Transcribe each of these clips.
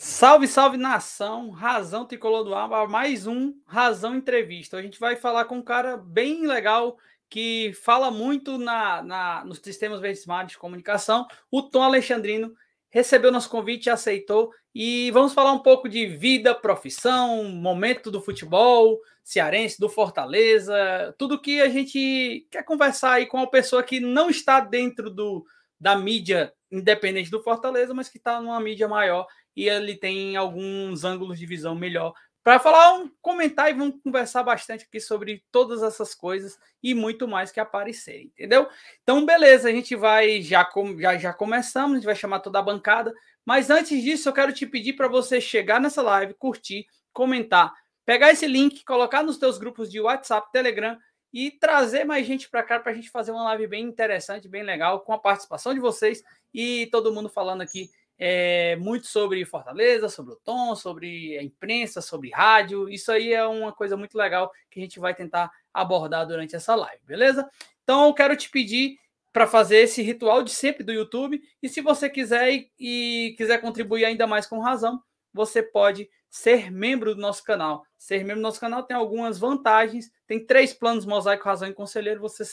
Salve, salve nação, Razão Tricolor do Aba, mais um Razão Entrevista. A gente vai falar com um cara bem legal que fala muito na, na nos sistemas verdes de comunicação, o Tom Alexandrino. Recebeu nosso convite, aceitou. E vamos falar um pouco de vida, profissão, momento do futebol cearense, do Fortaleza, tudo que a gente quer conversar aí com uma pessoa que não está dentro do, da mídia independente do Fortaleza, mas que está numa mídia maior e ele tem alguns ângulos de visão melhor para falar, um, comentar e vamos conversar bastante aqui sobre todas essas coisas e muito mais que aparecer, entendeu? Então, beleza, a gente vai já já, já começamos, a gente vai chamar toda a bancada, mas antes disso, eu quero te pedir para você chegar nessa live, curtir, comentar, pegar esse link, colocar nos teus grupos de WhatsApp, Telegram e trazer mais gente para cá para a gente fazer uma live bem interessante, bem legal, com a participação de vocês e todo mundo falando aqui é, muito sobre Fortaleza, sobre o Tom, sobre a imprensa, sobre rádio. Isso aí é uma coisa muito legal que a gente vai tentar abordar durante essa live, beleza? Então eu quero te pedir para fazer esse ritual de sempre do YouTube. E se você quiser e, e quiser contribuir ainda mais com razão, você pode ser membro do nosso canal. Ser membro do nosso canal tem algumas vantagens. Tem três planos Mosaico, Razão e Conselheiro. Você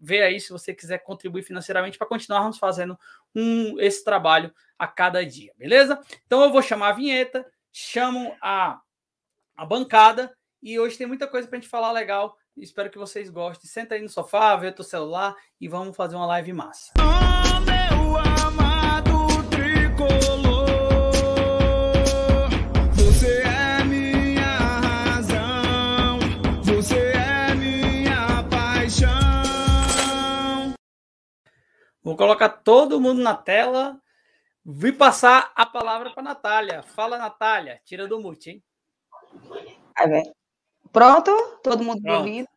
vê aí se você quiser contribuir financeiramente para continuarmos fazendo um, esse trabalho a cada dia, beleza? Então eu vou chamar a vinheta, chamo a, a bancada e hoje tem muita coisa para a gente falar legal. Espero que vocês gostem. Senta aí no sofá, vê o teu celular e vamos fazer uma live massa. Vou colocar todo mundo na tela. Vi passar a palavra para Natália. Fala, Natália. Tira do mute, hein? Pronto? Todo mundo Pronto. ouvindo?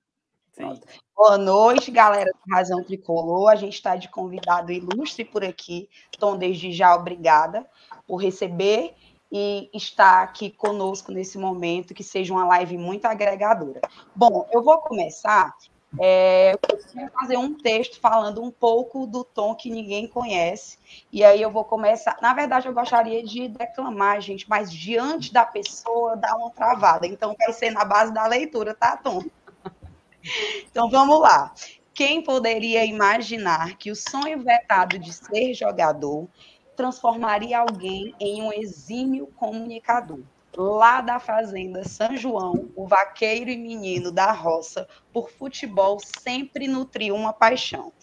Pronto. Boa noite, galera do Razão Tricolor. A gente está de convidado ilustre por aqui. Tom, desde já, obrigada por receber e estar aqui conosco nesse momento, que seja uma live muito agregadora. Bom, eu vou começar é, eu preciso fazer um texto falando um pouco do tom que ninguém conhece. E aí eu vou começar. Na verdade, eu gostaria de declamar, gente, mas diante da pessoa dá uma travada. Então, vai ser na base da leitura, tá, Tom? Então, vamos lá. Quem poderia imaginar que o sonho vetado de ser jogador transformaria alguém em um exímio comunicador? Lá da fazenda São João, o vaqueiro e menino da roça, por futebol sempre nutriu uma paixão.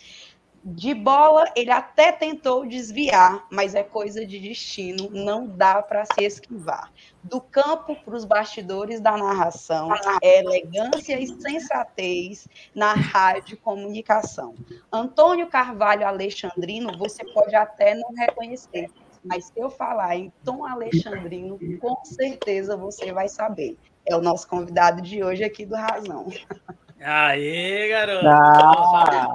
De bola, ele até tentou desviar, mas é coisa de destino, não dá para se esquivar. Do campo para os bastidores da narração, é elegância e sensatez na rádio comunicação. Antônio Carvalho Alexandrino, você pode até não reconhecer, mas se eu falar em Tom Alexandrino, com certeza você vai saber. É o nosso convidado de hoje aqui do Razão. Aê, garoto! Ah.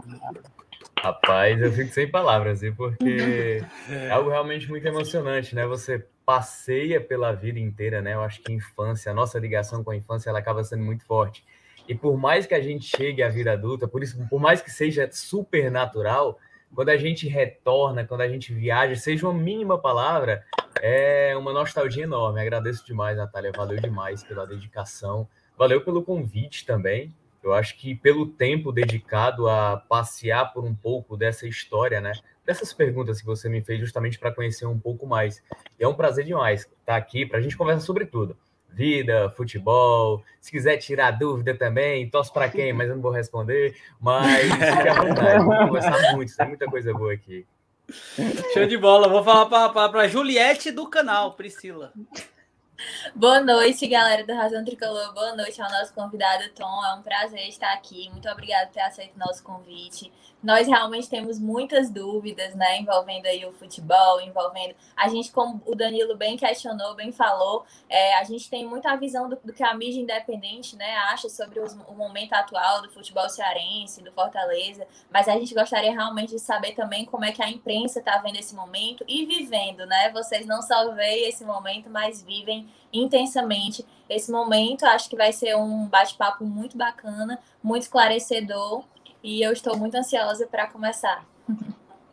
Rapaz, eu fico sem palavras, viu? porque é algo realmente muito emocionante, né? Você passeia pela vida inteira, né? Eu acho que a infância, a nossa ligação com a infância, ela acaba sendo muito forte. E por mais que a gente chegue à vida adulta, por isso, por mais que seja super natural, quando a gente retorna, quando a gente viaja, seja uma mínima palavra, é uma nostalgia enorme. Agradeço demais, Natália. Valeu demais pela dedicação. Valeu pelo convite também. Eu acho que pelo tempo dedicado a passear por um pouco dessa história, né? Dessas perguntas que você me fez justamente para conhecer um pouco mais. E é um prazer demais estar aqui para a gente conversar sobre tudo vida, futebol. Se quiser tirar dúvida também, torce para quem, mas eu não vou responder. Mas fique à vontade, vou conversar muito, tem muita coisa boa aqui. Show de bola. Vou falar para a Juliette do canal, Priscila. Boa noite, galera do Razão Tricolor. Boa noite ao nosso convidado Tom. É um prazer estar aqui. Muito obrigada por ter aceito o nosso convite. Nós realmente temos muitas dúvidas, né, envolvendo aí o futebol, envolvendo a gente, como o Danilo bem questionou, bem falou, é, a gente tem muita visão do, do, que a mídia independente, né, acha sobre os, o momento atual do futebol cearense, do Fortaleza, mas a gente gostaria realmente de saber também como é que a imprensa está vendo esse momento e vivendo, né? Vocês não só veem esse momento, mas vivem intensamente esse momento. Acho que vai ser um bate-papo muito bacana, muito esclarecedor e eu estou muito ansiosa para começar.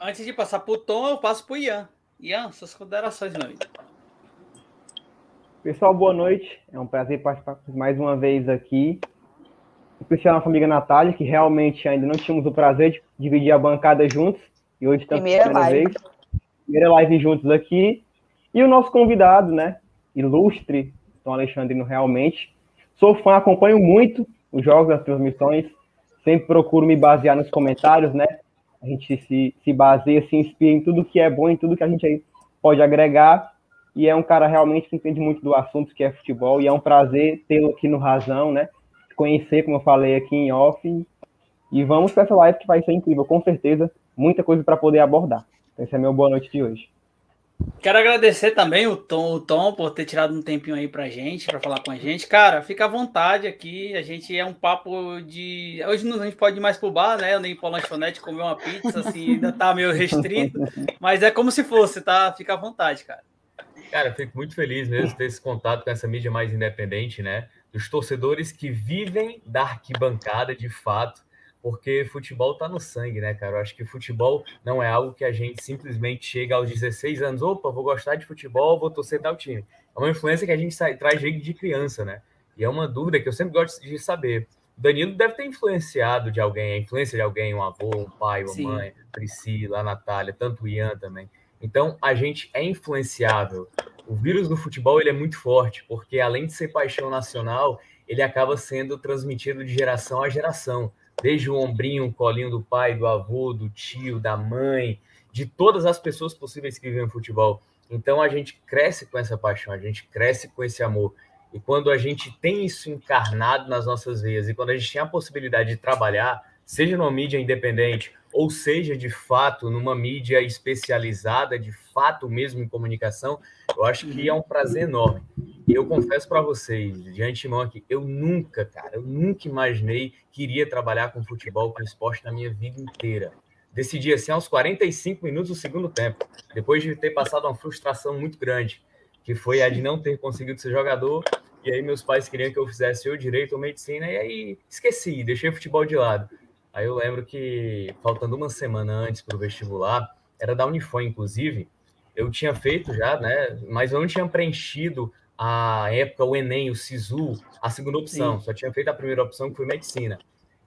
Antes de passar para o Tom, eu passo para o Ian. Ian, suas considerações, meu amigo. Pessoal, boa noite. É um prazer participar mais uma vez aqui. Especial nossa amiga Natália, que realmente ainda não tínhamos o prazer de dividir a bancada juntos. E hoje estamos primeira live. Vez. Primeira live juntos aqui. E o nosso convidado, né? Ilustre, Tom Alexandre, realmente. Sou fã, acompanho muito os jogos, as transmissões. Sempre procuro me basear nos comentários, né? A gente se, se baseia, se inspira em tudo que é bom, em tudo que a gente pode agregar e é um cara realmente que entende muito do assunto que é futebol, e é um prazer tê-lo aqui no Razão, né? Conhecer, como eu falei aqui em off, e vamos para essa live que vai ser incrível, com certeza, muita coisa para poder abordar. Então, essa é a minha boa noite de hoje. Quero agradecer também o Tom, o Tom por ter tirado um tempinho aí pra gente, para falar com a gente. Cara, fica à vontade aqui. A gente é um papo de. Hoje a gente pode ir mais pro bar, né? Eu nem ir pra lanchonete comer uma pizza, assim, ainda tá meio restrito. Mas é como se fosse, tá? Fica à vontade, cara. Cara, fico muito feliz mesmo de ter esse contato com essa mídia mais independente, né? Dos torcedores que vivem da arquibancada de fato, porque futebol tá no sangue, né, cara? Eu acho que futebol não é algo que a gente simplesmente chega aos 16 anos, opa, vou gostar de futebol, vou torcer tal time. É uma influência que a gente sai, traz de criança, né? E é uma dúvida que eu sempre gosto de saber. Danilo deve ter influenciado de alguém, a influência de alguém, um avô, um pai, uma Sim. mãe, Priscila, a Natália, tanto o Ian também. Então, a gente é influenciável. O vírus do futebol ele é muito forte, porque além de ser paixão nacional, ele acaba sendo transmitido de geração a geração. Desde o ombrinho, o colinho do pai, do avô, do tio, da mãe, de todas as pessoas possíveis que vivem futebol. Então, a gente cresce com essa paixão, a gente cresce com esse amor. E quando a gente tem isso encarnado nas nossas veias, e quando a gente tem a possibilidade de trabalhar, seja numa mídia independente ou seja, de fato, numa mídia especializada, de fato mesmo em comunicação, eu acho que é um prazer enorme. E eu confesso para vocês, de antemão aqui, eu nunca, cara, eu nunca imaginei que iria trabalhar com futebol, com esporte na minha vida inteira. Decidi assim aos 45 minutos do segundo tempo, depois de ter passado uma frustração muito grande, que foi a de não ter conseguido ser jogador, e aí meus pais queriam que eu fizesse ou direito ou medicina, e aí esqueci, deixei o futebol de lado. Aí eu lembro que, faltando uma semana antes para o vestibular, era da Unifon, inclusive, eu tinha feito já, né? Mas eu não tinha preenchido a época o Enem, o SISU, a segunda opção. Sim. Só tinha feito a primeira opção, que foi medicina.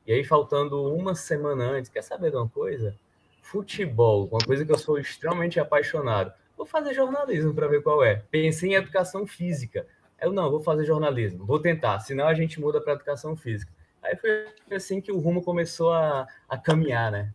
E aí, faltando uma semana antes, quer saber de uma coisa? Futebol, uma coisa que eu sou extremamente apaixonado. Vou fazer jornalismo para ver qual é. Pensei em educação física. Eu não, vou fazer jornalismo, vou tentar, senão a gente muda para educação física. Aí foi assim que o rumo começou a, a caminhar, né?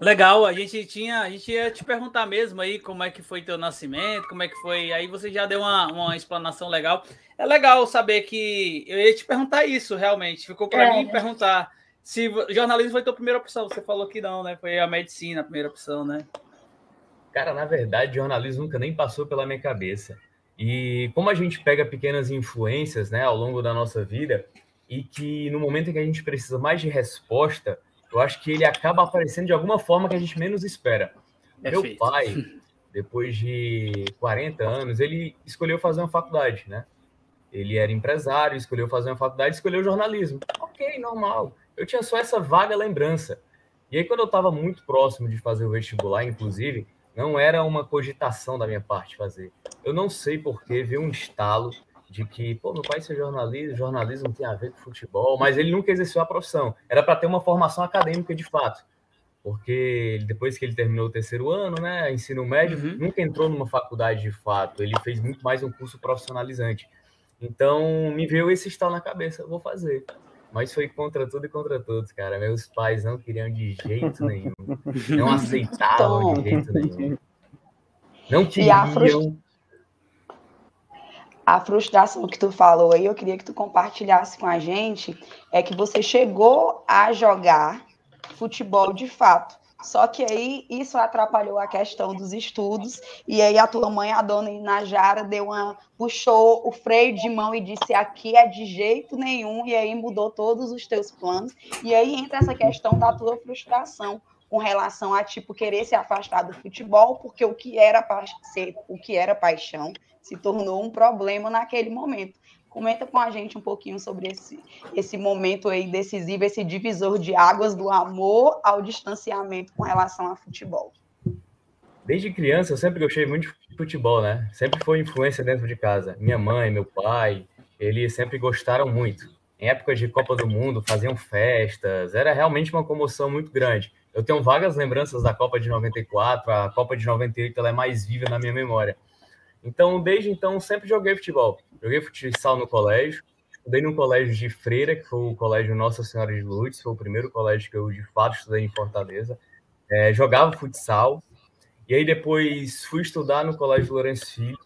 Legal, a gente tinha, a gente ia te perguntar mesmo aí como é que foi teu nascimento, como é que foi, aí você já deu uma, uma explanação legal. É legal saber que eu ia te perguntar isso realmente, ficou para é. mim perguntar se jornalismo foi tua primeira opção, você falou que não, né? Foi a medicina a primeira opção, né? Cara, na verdade, jornalismo nunca nem passou pela minha cabeça. E como a gente pega pequenas influências, né, ao longo da nossa vida, e que no momento em que a gente precisa mais de resposta, eu acho que ele acaba aparecendo de alguma forma que a gente menos espera. Meu pai, depois de 40 anos, ele escolheu fazer uma faculdade, né? Ele era empresário, escolheu fazer uma faculdade, escolheu jornalismo. Ok, normal. Eu tinha só essa vaga lembrança. E aí, quando eu estava muito próximo de fazer o vestibular, inclusive, não era uma cogitação da minha parte fazer. Eu não sei por que veio um estalo de que, pô, meu pai ser jornalista, jornalismo tem a ver com futebol, mas ele nunca exerceu a profissão. Era para ter uma formação acadêmica de fato. Porque depois que ele terminou o terceiro ano, né, ensino médio, uhum. nunca entrou numa faculdade de fato. Ele fez muito mais um curso profissionalizante. Então, me veio esse estalo na cabeça, vou fazer. Mas foi contra tudo e contra todos, cara. Meus pais não queriam de jeito nenhum. Não aceitavam de jeito nenhum. Não queriam a frustração que tu falou aí, eu queria que tu compartilhasse com a gente, é que você chegou a jogar futebol de fato. Só que aí isso atrapalhou a questão dos estudos, e aí a tua mãe, a dona Inajara, deu uma, puxou o freio de mão e disse: aqui é de jeito nenhum, e aí mudou todos os teus planos. E aí entra essa questão da tua frustração com relação a tipo querer se afastar do futebol, porque o que era ser, o que era paixão se tornou um problema naquele momento. Comenta com a gente um pouquinho sobre esse, esse momento aí decisivo, esse divisor de águas do amor ao distanciamento com relação ao futebol. desde criança eu sempre gostei muito de futebol, né? Sempre foi influência dentro de casa. Minha mãe, meu pai, eles sempre gostaram muito. Em épocas de Copa do Mundo, faziam festas, era realmente uma comoção muito grande. Eu tenho vagas lembranças da Copa de 94, a Copa de 98 ela é mais viva na minha memória. Então, desde então, sempre joguei futebol. Joguei futsal no colégio, estudei no colégio de Freira, que foi o colégio Nossa Senhora de Lourdes, foi o primeiro colégio que eu de fato estudei em Fortaleza. É, jogava futsal, e aí depois fui estudar no colégio Lourenço Filho,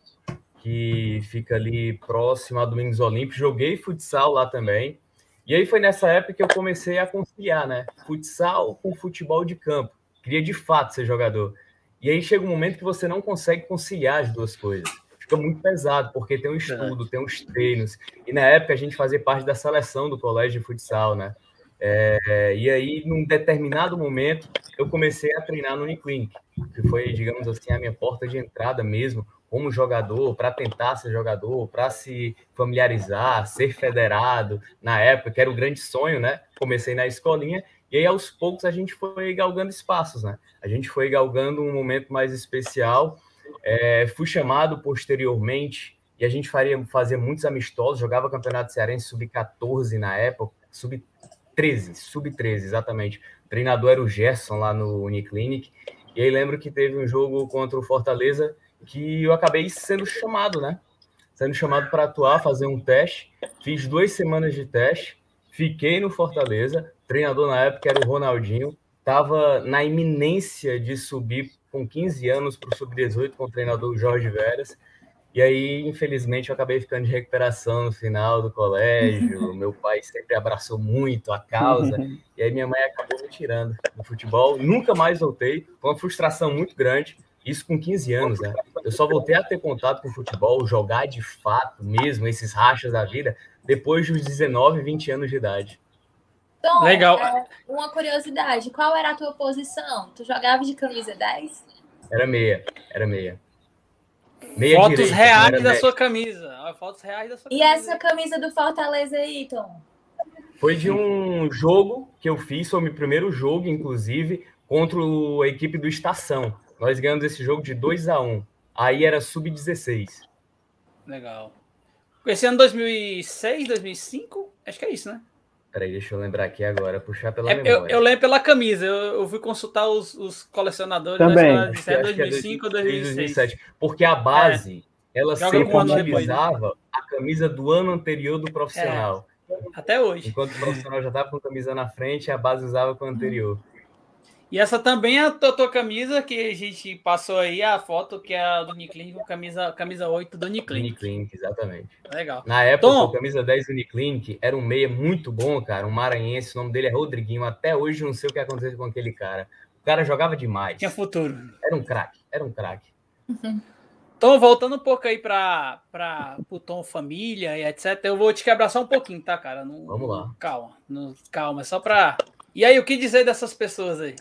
que fica ali próximo a Domingos Olímpicos. Joguei futsal lá também. E aí foi nessa época que eu comecei a conciliar, né? Futsal com futebol de campo. Queria de fato ser jogador. E aí chega um momento que você não consegue conciliar as duas coisas fica muito pesado, porque tem um estudo, tem uns treinos. E na época a gente fazia parte da seleção do colégio de futsal, né? É, e aí, num determinado momento, eu comecei a treinar no Uniclinic, que foi, digamos assim, a minha porta de entrada mesmo, como jogador, para tentar ser jogador, para se familiarizar, ser federado, na época, que era o grande sonho, né? Comecei na escolinha, e aí aos poucos a gente foi galgando espaços, né? A gente foi galgando um momento mais especial, é, fui chamado posteriormente e a gente faria, fazia muitos amistosos, jogava Campeonato Cearense sub-14 na época, sub-13, sub-13, exatamente. O treinador era o Gerson lá no Uniclinic. E aí lembro que teve um jogo contra o Fortaleza que eu acabei sendo chamado, né? Sendo chamado para atuar, fazer um teste. Fiz duas semanas de teste, fiquei no Fortaleza. Treinador na época era o Ronaldinho. Estava na iminência de subir com 15 anos para o Sub-18 com o treinador Jorge Veras. E aí, infelizmente, eu acabei ficando de recuperação no final do colégio. Meu pai sempre abraçou muito a causa. E aí, minha mãe acabou me tirando do futebol. Nunca mais voltei. Foi uma frustração muito grande. Isso com 15 anos, né? Eu só voltei a ter contato com o futebol, jogar de fato mesmo, esses rachas da vida, depois dos 19, 20 anos de idade. Tom, Legal. É, uma curiosidade, qual era a tua posição? Tu jogava de camisa 10? Era meia, era meia. meia Fotos direita, reais da sua camisa. Fotos reais da sua e camisa. E essa camisa do Fortaleza aí, Tom? Foi de um jogo que eu fiz, foi o meu primeiro jogo, inclusive, contra a equipe do Estação. Nós ganhamos esse jogo de 2 a 1 Aí era sub-16. Legal. Esse ano 2006, 2005? Acho que é isso, né? Peraí, deixa eu lembrar aqui agora, puxar pela é, memória. Eu, eu, lembro pela camisa, eu, eu fui consultar os, os colecionadores Também. da de 2005 ou 2006. 2007, porque a base, é. ela Joga sempre utilizava a camisa do ano anterior do profissional. É. Até hoje. Enquanto o profissional já estava com a camisa na frente, a base usava com o anterior. E essa também é a tua, camisa que a gente passou aí, a foto que é a do Uniclinic, camisa, camisa 8 do Uniclinic. Uniclinic, exatamente. Legal. Na época, Tom, a camisa 10 do Uniclinic era um meia muito bom, cara, um maranhense, o nome dele é Rodriguinho. Até hoje não sei o que aconteceu com aquele cara. O cara jogava demais. Tinha futuro. Era um craque, era um craque. Uhum. Tom, voltando um pouco aí para o Tom Família e etc, eu vou te quebrar só um pouquinho, tá, cara? Não, Vamos lá. Calma, não, calma, é só para... E aí, o que dizer dessas pessoas aí?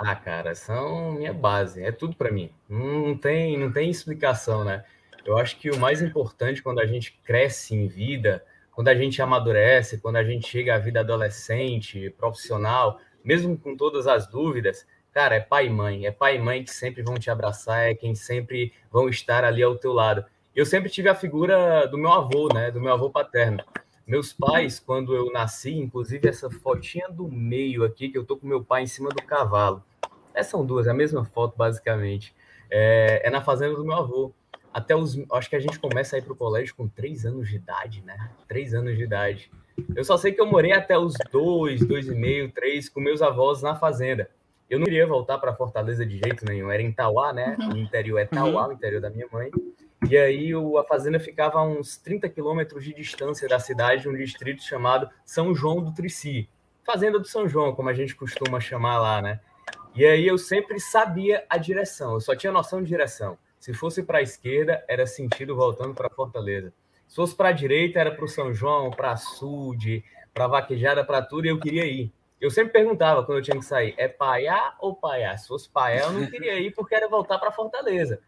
Ah, cara, são minha base, é tudo para mim. Não tem, não tem explicação, né? Eu acho que o mais importante quando a gente cresce em vida, quando a gente amadurece, quando a gente chega à vida adolescente, profissional, mesmo com todas as dúvidas, cara, é pai e mãe. É pai e mãe que sempre vão te abraçar, é quem sempre vão estar ali ao teu lado. Eu sempre tive a figura do meu avô, né? Do meu avô paterno. Meus pais, quando eu nasci, inclusive essa fotinha do meio aqui, que eu tô com meu pai em cima do cavalo. Essas são duas, é a mesma foto, basicamente. É, é na fazenda do meu avô. Até os. Acho que a gente começa a ir para o colégio com três anos de idade, né? Três anos de idade. Eu só sei que eu morei até os dois, dois e meio, três, com meus avós na fazenda. Eu não queria voltar para Fortaleza de jeito nenhum. Era em Tauá, né? Uhum. O interior é Tauá, uhum. o interior da minha mãe. E aí o, a fazenda ficava a uns 30 quilômetros de distância da cidade, um distrito chamado São João do Trici. Fazenda do São João, como a gente costuma chamar lá, né? E aí eu sempre sabia a direção, eu só tinha noção de direção. Se fosse para a esquerda, era sentido voltando para Fortaleza. Se fosse para a direita, era para o São João, para a Sud, para Vaquejada, para tudo, e eu queria ir. Eu sempre perguntava quando eu tinha que sair, é paiá ou paiá? Se fosse paiá, eu não queria ir porque era voltar para Fortaleza.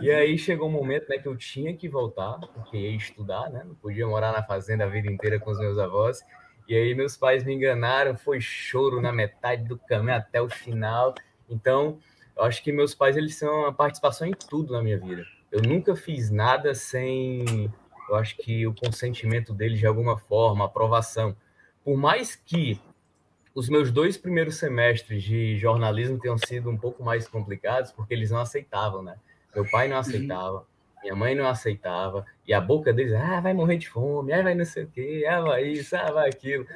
E aí chegou um momento né, que eu tinha que voltar, porque ia estudar, né? Não podia morar na fazenda a vida inteira com os meus avós. E aí meus pais me enganaram, foi choro na metade do caminho até o final. Então, Eu acho que meus pais eles são uma participação em tudo na minha vida. Eu nunca fiz nada sem, eu acho que o consentimento deles de alguma forma, aprovação. Por mais que os meus dois primeiros semestres de jornalismo tenham sido um pouco mais complicados, porque eles não aceitavam, né? Meu pai não uhum. aceitava, minha mãe não aceitava, e a boca deles, ah, vai morrer de fome, ah, vai não sei o quê, ah, vai isso, ah, vai aquilo.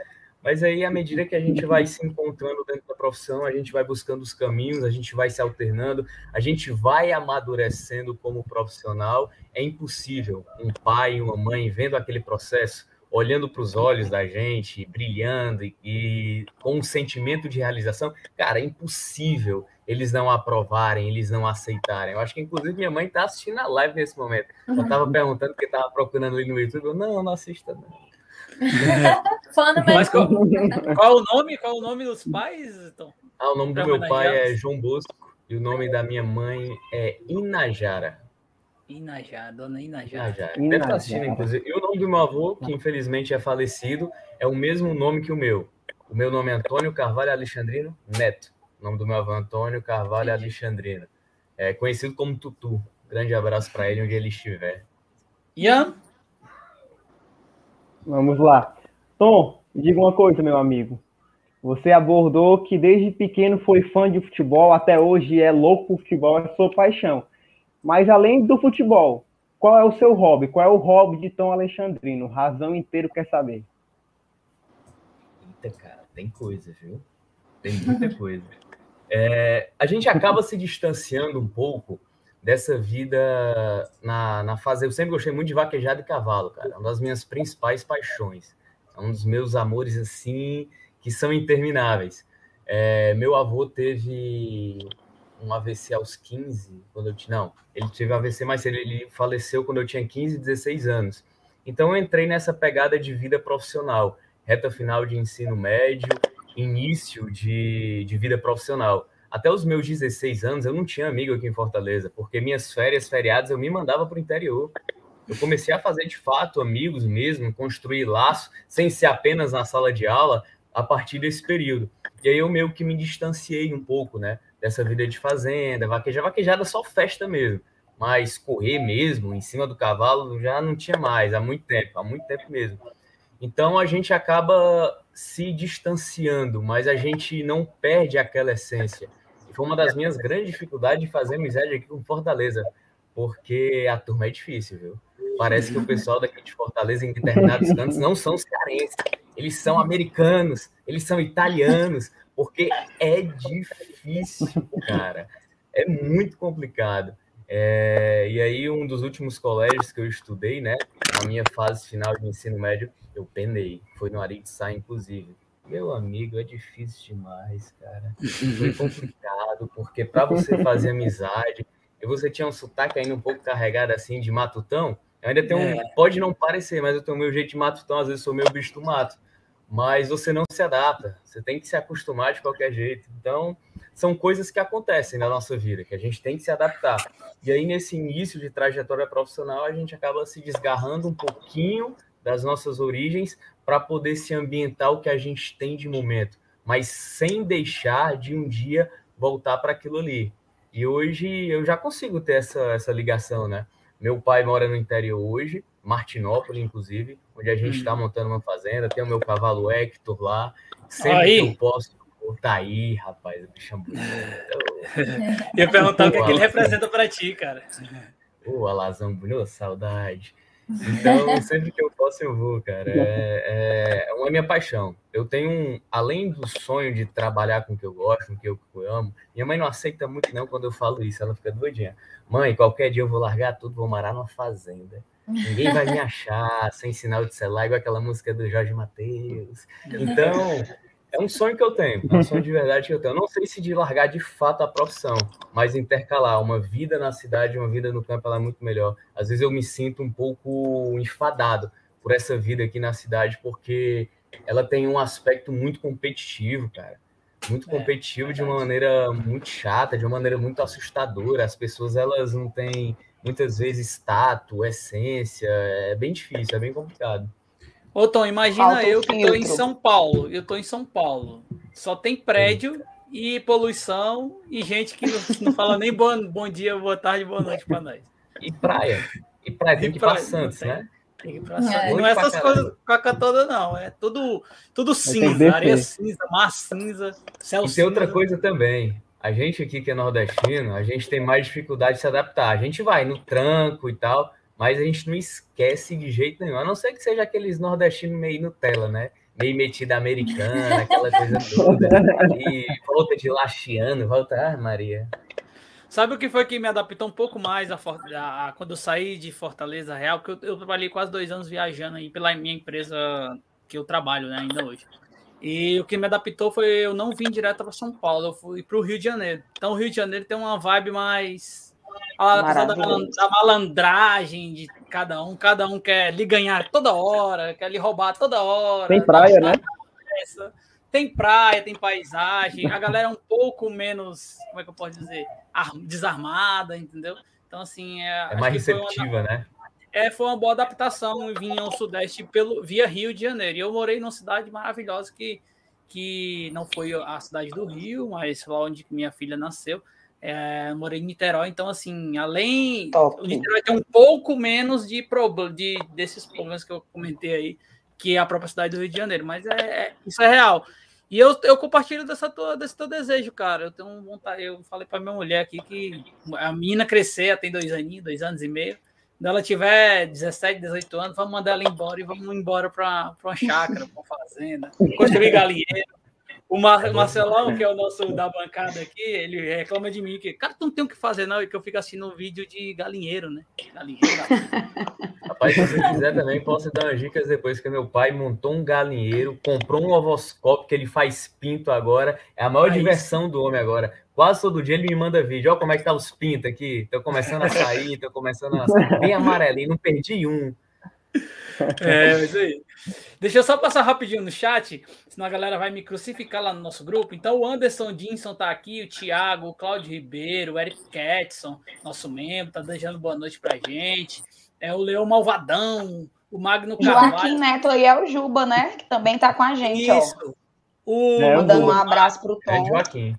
Mas aí, à medida que a gente vai se encontrando dentro da profissão, a gente vai buscando os caminhos, a gente vai se alternando, a gente vai amadurecendo como profissional. É impossível um pai e uma mãe vendo aquele processo, olhando para os olhos da gente, brilhando e, e, com um sentimento de realização. Cara, é impossível eles não aprovarem, eles não aceitarem. Eu acho que, inclusive, minha mãe está assistindo a live nesse momento. Eu estava perguntando porque estava procurando ali no YouTube. Eu, não, não assista, não. Mas qual, qual, o nome? Qual o nome dos pais, então? Ah, o nome do meu pai é João Bosco e o nome da minha mãe é Inajara. Inajara, dona Inajara. Inajara. Deve estar assistindo, inclusive. E o nome do meu avô, que infelizmente é falecido, é o mesmo nome que o meu. O meu nome é Antônio Carvalho Alexandrino Neto. O nome do meu avô é Antônio Carvalho Entendi. Alexandrino. É conhecido como Tutu. Grande abraço para ele onde ele estiver. Ian? Vamos lá. Tom, diga uma coisa, meu amigo. Você abordou que desde pequeno foi fã de futebol, até hoje é louco por futebol, é sua paixão. Mas além do futebol, qual é o seu hobby? Qual é o hobby de Tom Alexandrino? Razão inteiro quer saber. Eita, cara, tem coisa, viu? Tem muita coisa. É, a gente acaba se distanciando um pouco dessa vida na, na fase. Eu sempre gostei muito de vaquejada e cavalo, cara. É uma das minhas principais paixões. É um dos meus amores, assim, que são intermináveis. É, meu avô teve um AVC aos 15, quando eu tinha. Não, ele teve AVC, mas ele, ele faleceu quando eu tinha 15, 16 anos. Então eu entrei nessa pegada de vida profissional, reta final de ensino médio, início de, de vida profissional até os meus 16 anos, eu não tinha amigo aqui em Fortaleza, porque minhas férias, feriados, eu me mandava para o interior. Eu comecei a fazer de fato amigos mesmo, construir laço, sem ser apenas na sala de aula, a partir desse período. E aí eu meio que me distanciei um pouco, né, dessa vida de fazenda, vaquejada, vaquejada só festa mesmo. Mas correr mesmo, em cima do cavalo, já não tinha mais, há muito tempo, há muito tempo mesmo. Então a gente acaba se distanciando, mas a gente não perde aquela essência foi uma das minhas grandes dificuldades de fazer amizade aqui com Fortaleza, porque a turma é difícil, viu? Parece que o pessoal daqui de Fortaleza, em determinados cantos, não são cearenses, eles são americanos, eles são italianos, porque é difícil, cara. É muito complicado. É, e aí, um dos últimos colégios que eu estudei, né, na minha fase final de ensino médio, eu penei. Foi no Aritsá, inclusive. Meu amigo, é difícil demais, cara. Foi complicado, porque para você fazer amizade, e você tinha um sotaque ainda um pouco carregado assim de matutão, eu ainda tenho um, é. pode não parecer, mas eu tenho o meu jeito de matutão, às vezes sou meu bicho do mato. Mas você não se adapta, você tem que se acostumar de qualquer jeito. Então, são coisas que acontecem na nossa vida, que a gente tem que se adaptar. E aí, nesse início de trajetória profissional, a gente acaba se desgarrando um pouquinho das nossas origens para poder se ambientar o que a gente tem de momento, mas sem deixar de um dia voltar para aquilo ali. E hoje eu já consigo ter essa, essa ligação, né? Meu pai mora no interior hoje, Martinópolis, inclusive, onde a gente está hum. montando uma fazenda. Tem o meu cavalo Hector lá. Sempre aí. que eu posso, tá aí, rapaz, o bicho é bonito. ia perguntar o que, é que ele representa para ti, cara. Ô, Alazão bonito, saudade. Então, sempre que eu posso, eu vou, cara. É, é, é uma minha paixão. Eu tenho, um, além do sonho de trabalhar com o que eu gosto, com o que eu, amo, minha mãe não aceita muito, não, quando eu falo isso. Ela fica doidinha. Mãe, qualquer dia eu vou largar tudo, vou morar numa fazenda. Ninguém vai me achar sem sinal de celular, igual aquela música do Jorge Matheus. Então, é um sonho que eu tenho, é um sonho de verdade que eu tenho. Eu não sei se de largar de fato a profissão, mas intercalar uma vida na cidade, uma vida no campo, ela é muito melhor. Às vezes eu me sinto um pouco enfadado por essa vida aqui na cidade, porque ela tem um aspecto muito competitivo, cara. Muito é, competitivo é, de uma maneira muito chata, de uma maneira muito assustadora. As pessoas, elas não têm, muitas vezes, status, essência. É bem difícil, é bem complicado. Ô, Tom, imagina Falta eu que estou em São Paulo. Eu estou em São Paulo. Só tem prédio e poluição e gente que não, não fala nem bom, bom dia, boa tarde, boa noite para nós. E praia. E praia, tem que ir para Santos, né? Tem que ir pra é. Não é essas coisas caca toda, não. É tudo, tudo cinza, areia cinza, mar cinza, céu e cinza. tem outra coisa também. A gente aqui que é nordestino, a gente tem mais dificuldade de se adaptar. A gente vai no tranco e tal, mas a gente não esquece de jeito nenhum. A não ser que seja aqueles nordestinos meio Nutella, né? Meio metida americana, aquela coisa toda. E volta de laxiano, volta. Ah, Maria. Sabe o que foi que me adaptou um pouco mais a, a, a quando eu saí de Fortaleza Real? Porque eu, eu, trabalhei quase dois anos viajando aí pela minha empresa que eu trabalho né, ainda hoje. E o que me adaptou foi eu não vim direto para São Paulo, eu fui para o Rio de Janeiro. Então o Rio de Janeiro tem uma vibe mais a da, da malandragem de cada um, cada um quer lhe ganhar toda hora, quer lhe roubar toda hora. Tem praia, né? Tem praia, tem paisagem, a galera é um pouco menos, como é que eu posso dizer, desarmada, entendeu? Então, assim. É, é mais receptiva, uma, né? É, foi uma boa adaptação vir ao Sudeste pelo, via Rio de Janeiro. E eu morei numa cidade maravilhosa que, que não foi a cidade do Rio, mas lá onde minha filha nasceu. É, morei em Niterói, então assim, além Top. o Niterói tem um pouco menos de, de desses problemas que eu comentei aí, que é a própria cidade do Rio de Janeiro, mas é, é isso é real. E eu, eu compartilho dessa tua, desse teu desejo, cara. Eu tenho vontade, eu falei para minha mulher aqui que a menina crescer, tem dois aninhos, dois anos e meio. Quando ela tiver 17, 18 anos, vamos mandar ela embora e vamos embora para uma chácara, para uma fazenda, construir galinheiro. O Mar Marcelão, que é o nosso da bancada aqui, ele reclama de mim que, cara, tu não tem o que fazer, não, e que eu fico assistindo um vídeo de galinheiro, né? Galinheiro. Rapaz, se você quiser também, posso dar umas dicas depois, que meu pai montou um galinheiro, comprou um ovoscópio que ele faz pinto agora. É a maior Aí diversão sim. do homem agora. Quase todo dia ele me manda vídeo. Olha como é que tá os pintos aqui. Estão começando a sair, estão começando a sair. Bem amarelinho, não perdi um. É, isso aí. Deixa eu só passar rapidinho no chat, senão a galera vai me crucificar lá no nosso grupo. Então, o Anderson Dinson tá aqui, o Thiago, o Cláudio Ribeiro, o Eric Ketson, nosso membro, tá desejando boa noite pra gente. É o Leão Malvadão, o Magno Carvalho. Joaquim Neto aí é o Juba, né? Que também tá com a gente, Isso. ó. O... É, Mandando um abraço pro Tom. É Joaquim.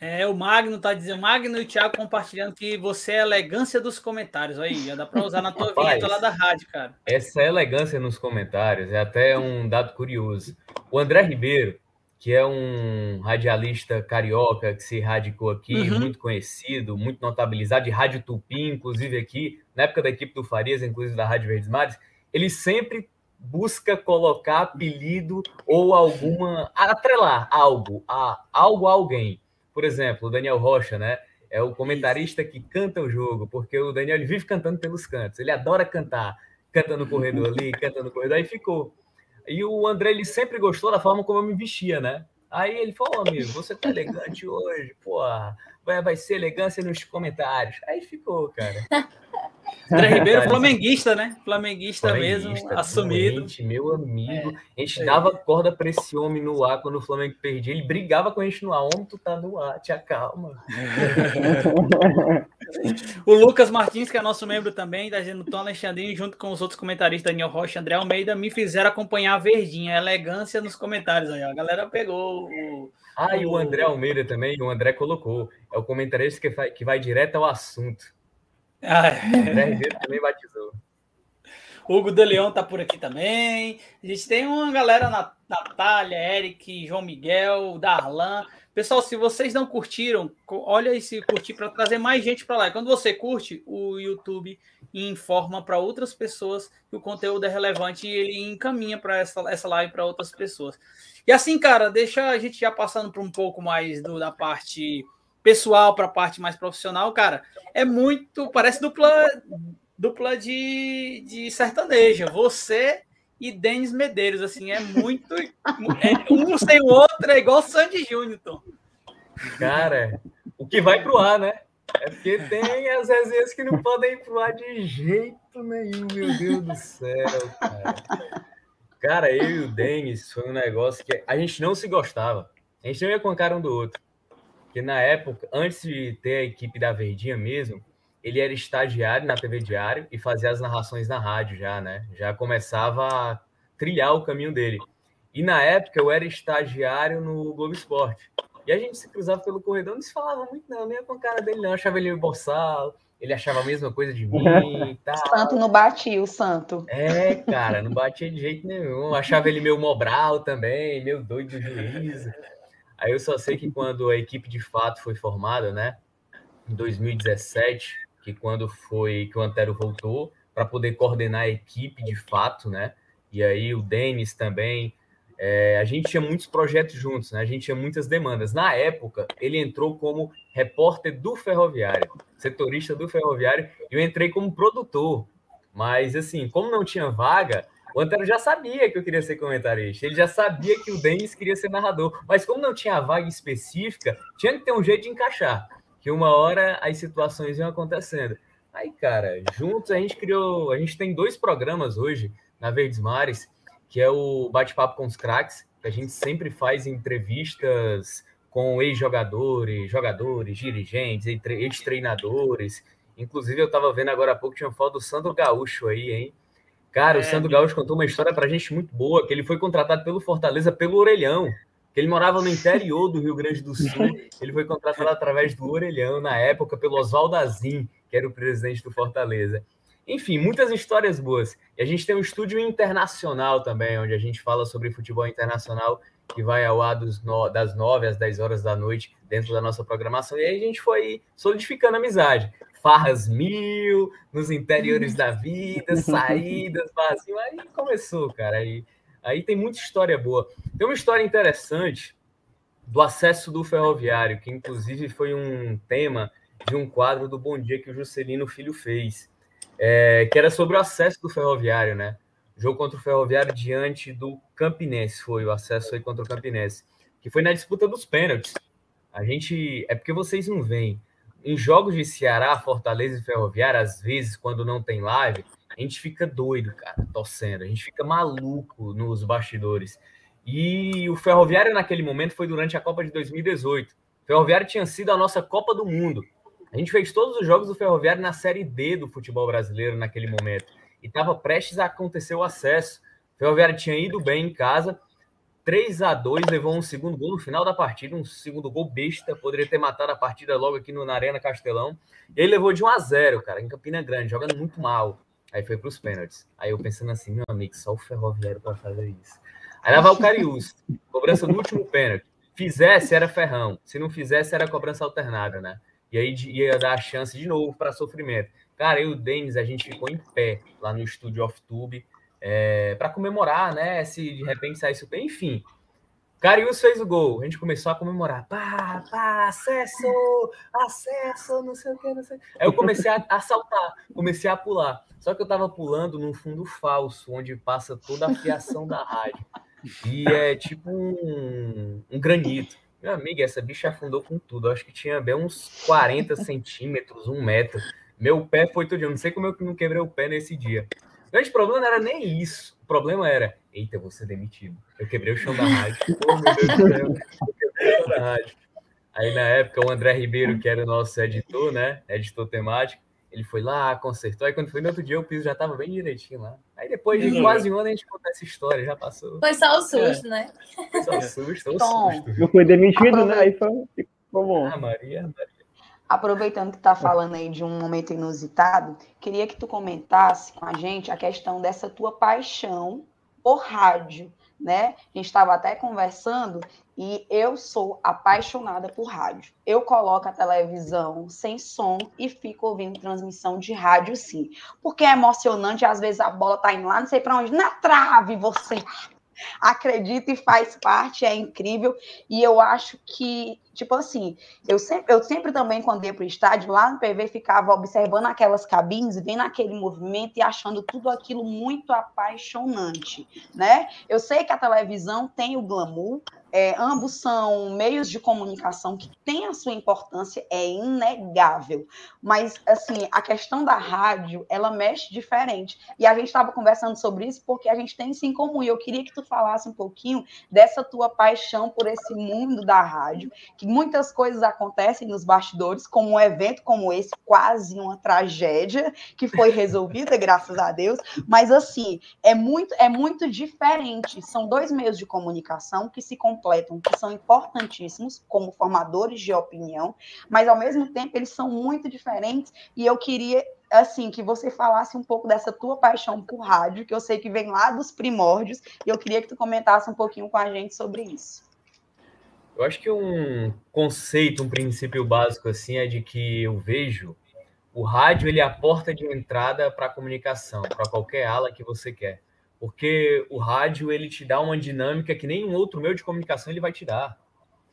É, o Magno tá dizendo, Magno e o Thiago compartilhando que você é a elegância dos comentários. Aí, já dá para usar na tua Rapaz, vinheta lá da rádio, cara. Essa elegância nos comentários é até um dado curioso. O André Ribeiro, que é um radialista carioca que se radicou aqui, uhum. muito conhecido, muito notabilizado, de Rádio Tupi, inclusive aqui, na época da equipe do Farias, inclusive da Rádio Verdes Mares, ele sempre busca colocar apelido ou alguma atrelar algo a algo a alguém. Por exemplo, o Daniel Rocha, né? É o comentarista que canta o jogo, porque o Daniel vive cantando pelos cantos. Ele adora cantar, canta no corredor ali, canta no corredor, aí ficou. E o André ele sempre gostou da forma como eu me vestia, né? Aí ele falou, amigo, você tá elegante hoje, pô, vai, vai ser elegância nos comentários. Aí ficou, cara. André Ribeiro, flamenguista, né? Flamenguista, flamenguista mesmo, assumido. Doente, meu amigo. É, a gente é. dava corda para esse homem no ar quando o Flamengo perdia. Ele brigava com a gente no ar. Homem, tu tá no ar, te acalma. o Lucas Martins, que é nosso membro também, tá dizendo Tom Alexandrino, junto com os outros comentaristas, Daniel Rocha e André Almeida, me fizeram acompanhar a verdinha, a elegância nos comentários aí. A galera pegou o. Ah, e o André Almeida também, o André colocou. É o comentarista que vai, que vai direto ao assunto. Ah, é. também batizou. Hugo de Leão tá por aqui também. A gente tem uma galera, Natália, Eric, João Miguel, Darlan. Pessoal, se vocês não curtiram, olha aí se curtir para trazer mais gente para lá. Quando você curte, o YouTube informa para outras pessoas que o conteúdo é relevante e ele encaminha para essa, essa live para outras pessoas. E assim, cara, deixa a gente já passando para um pouco mais do, da parte pessoal para a parte mais profissional, cara, é muito. Parece dupla, dupla de, de sertaneja. Você e Denis Medeiros, assim, é muito. É, um sem o outro é igual Sandy Júnior. Cara, o que vai pro ar, né? É porque tem as resenhas que não podem ir pro ar de jeito nenhum, meu Deus do céu, cara. Cara, eu e o Denis foi um negócio que a gente não se gostava. A gente não ia com a cara um do outro. Porque na época, antes de ter a equipe da Verdinha mesmo, ele era estagiário na TV Diário e fazia as narrações na rádio já, né? Já começava a trilhar o caminho dele. E na época eu era estagiário no Globo Esporte. E a gente se cruzava pelo corredor, não se falava muito, não, nem com a cara dele, não. Achava ele boçal, ele achava a mesma coisa de mim e tal. O santo não batia, o santo. É, cara, não batia de jeito nenhum. Eu achava ele meio mobral também, meio doido do juízo. Aí eu só sei que quando a equipe de fato foi formada, né, em 2017, que quando foi que o Antero voltou para poder coordenar a equipe de fato, né? E aí o Denis também, é, a gente tinha muitos projetos juntos, né? A gente tinha muitas demandas. Na época, ele entrou como repórter do Ferroviário, setorista do Ferroviário, e eu entrei como produtor. Mas assim, como não tinha vaga, o Antero já sabia que eu queria ser comentarista, ele já sabia que o Denis queria ser narrador, mas como não tinha vaga específica, tinha que ter um jeito de encaixar, que uma hora as situações iam acontecendo. Aí, cara, juntos a gente criou, a gente tem dois programas hoje na Verdes Mares, que é o Bate-Papo com os Cracks, que a gente sempre faz entrevistas com ex-jogadores, jogadores, dirigentes, ex-treinadores. Inclusive, eu estava vendo agora há pouco, tinha uma foto do Sandro Gaúcho aí, hein? Cara, é, o Sandro Gaúcho contou uma história pra gente muito boa, que ele foi contratado pelo Fortaleza pelo Orelhão, que ele morava no interior do Rio Grande do Sul. Ele foi contratado através do Orelhão, na época, pelo Oswaldo Azim, que era o presidente do Fortaleza. Enfim, muitas histórias boas. E a gente tem um estúdio internacional também, onde a gente fala sobre futebol internacional, que vai ao ar no, das 9 às 10 horas da noite, dentro da nossa programação. E aí a gente foi solidificando amizade. Farras mil, nos interiores da vida, saídas, vazio. Aí começou, cara. Aí, aí tem muita história boa. Tem uma história interessante do acesso do ferroviário, que inclusive foi um tema de um quadro do Bom Dia que o Juscelino Filho fez é, que era sobre o acesso do Ferroviário, né? Jogo contra o Ferroviário diante do Campinense foi o acesso aí contra o Campinense, que foi na disputa dos pênaltis. A gente é porque vocês não veem em jogos de Ceará, Fortaleza e Ferroviário, às vezes quando não tem live, a gente fica doido, cara, torcendo, a gente fica maluco nos bastidores. E o Ferroviário naquele momento foi durante a Copa de 2018. O Ferroviário tinha sido a nossa Copa do Mundo. A gente fez todos os jogos do Ferroviário na Série D do futebol brasileiro naquele momento. E estava prestes a acontecer o acesso. O Ferroviário tinha ido bem em casa. 3 a 2 levou um segundo gol no final da partida, um segundo gol besta, poderia ter matado a partida logo aqui no, na Arena Castelão. E ele levou de 1 a 0, cara, em Campina Grande, jogando muito mal. Aí foi para os pênaltis. Aí eu pensando assim, meu amigo, só o Ferroviário para fazer isso. Aí lá vai o Cariús, cobrança do último pênalti. Fizesse, era ferrão. Se não fizesse, era cobrança alternada, né? E aí ia dar a chance de novo para sofrimento. Cara, eu e o Denis, a gente ficou em pé lá no estúdio off-tube é, para comemorar, né? Se de repente saísse bem, enfim. Carius fez o gol, a gente começou a comemorar. Pá, pá, acesso, acesso, não sei o que, não sei. Aí eu comecei a, a saltar, comecei a pular. Só que eu tava pulando num fundo falso, onde passa toda a fiação da rádio. E é tipo um, um granito. Meu amigo, essa bicha afundou com tudo. Eu acho que tinha bem uns 40 centímetros, um metro. Meu pé foi todo. Eu não sei como eu não quebrei o pé nesse dia. O grande problema não era nem isso. O problema era, eita, vou ser demitido. Eu quebrei o chão da rádio. Oh, meu Deus do céu. Eu quebrei o chão da rádio. Aí, na época, o André Ribeiro, que era o nosso editor, né? Editor temático, ele foi lá, consertou. Aí quando foi no outro dia, o piso já estava bem direitinho lá. Aí depois de quase um ano a gente conta essa história, já passou. Foi só o susto, é. né? Foi só o susto, o susto. Não foi demitido, né? Aí foi, ficou bom. Ah, Maria, Maria. Aproveitando que tá falando aí de um momento inusitado, queria que tu comentasse com a gente a questão dessa tua paixão por rádio né? A gente estava até conversando e eu sou apaixonada por rádio. Eu coloco a televisão sem som e fico ouvindo transmissão de rádio, sim. Porque é emocionante, às vezes a bola tá indo lá, não sei para onde, na trave, você acredita e faz parte, é incrível. E eu acho que, tipo assim, eu sempre, eu sempre também, quando ia para o estádio, lá no PV, ficava observando aquelas cabines, vendo aquele movimento e achando tudo aquilo muito apaixonante, né? Eu sei que a televisão tem o glamour, é, ambos são meios de comunicação que têm a sua importância, é inegável. Mas, assim, a questão da rádio, ela mexe diferente. E a gente estava conversando sobre isso porque a gente tem isso em comum. E eu queria que tu falasse um pouquinho dessa tua paixão por esse mundo da rádio, que muitas coisas acontecem nos bastidores, como um evento como esse, quase uma tragédia, que foi resolvida, graças a Deus. Mas, assim, é muito, é muito diferente. São dois meios de comunicação que se completam, que são importantíssimos como formadores de opinião, mas ao mesmo tempo eles são muito diferentes e eu queria assim que você falasse um pouco dessa tua paixão por rádio, que eu sei que vem lá dos primórdios, e eu queria que tu comentasse um pouquinho com a gente sobre isso. Eu acho que um conceito, um princípio básico assim é de que eu vejo o rádio ele é a porta de entrada para a comunicação, para qualquer ala que você quer. Porque o rádio ele te dá uma dinâmica que nenhum outro meio de comunicação ele vai te dar.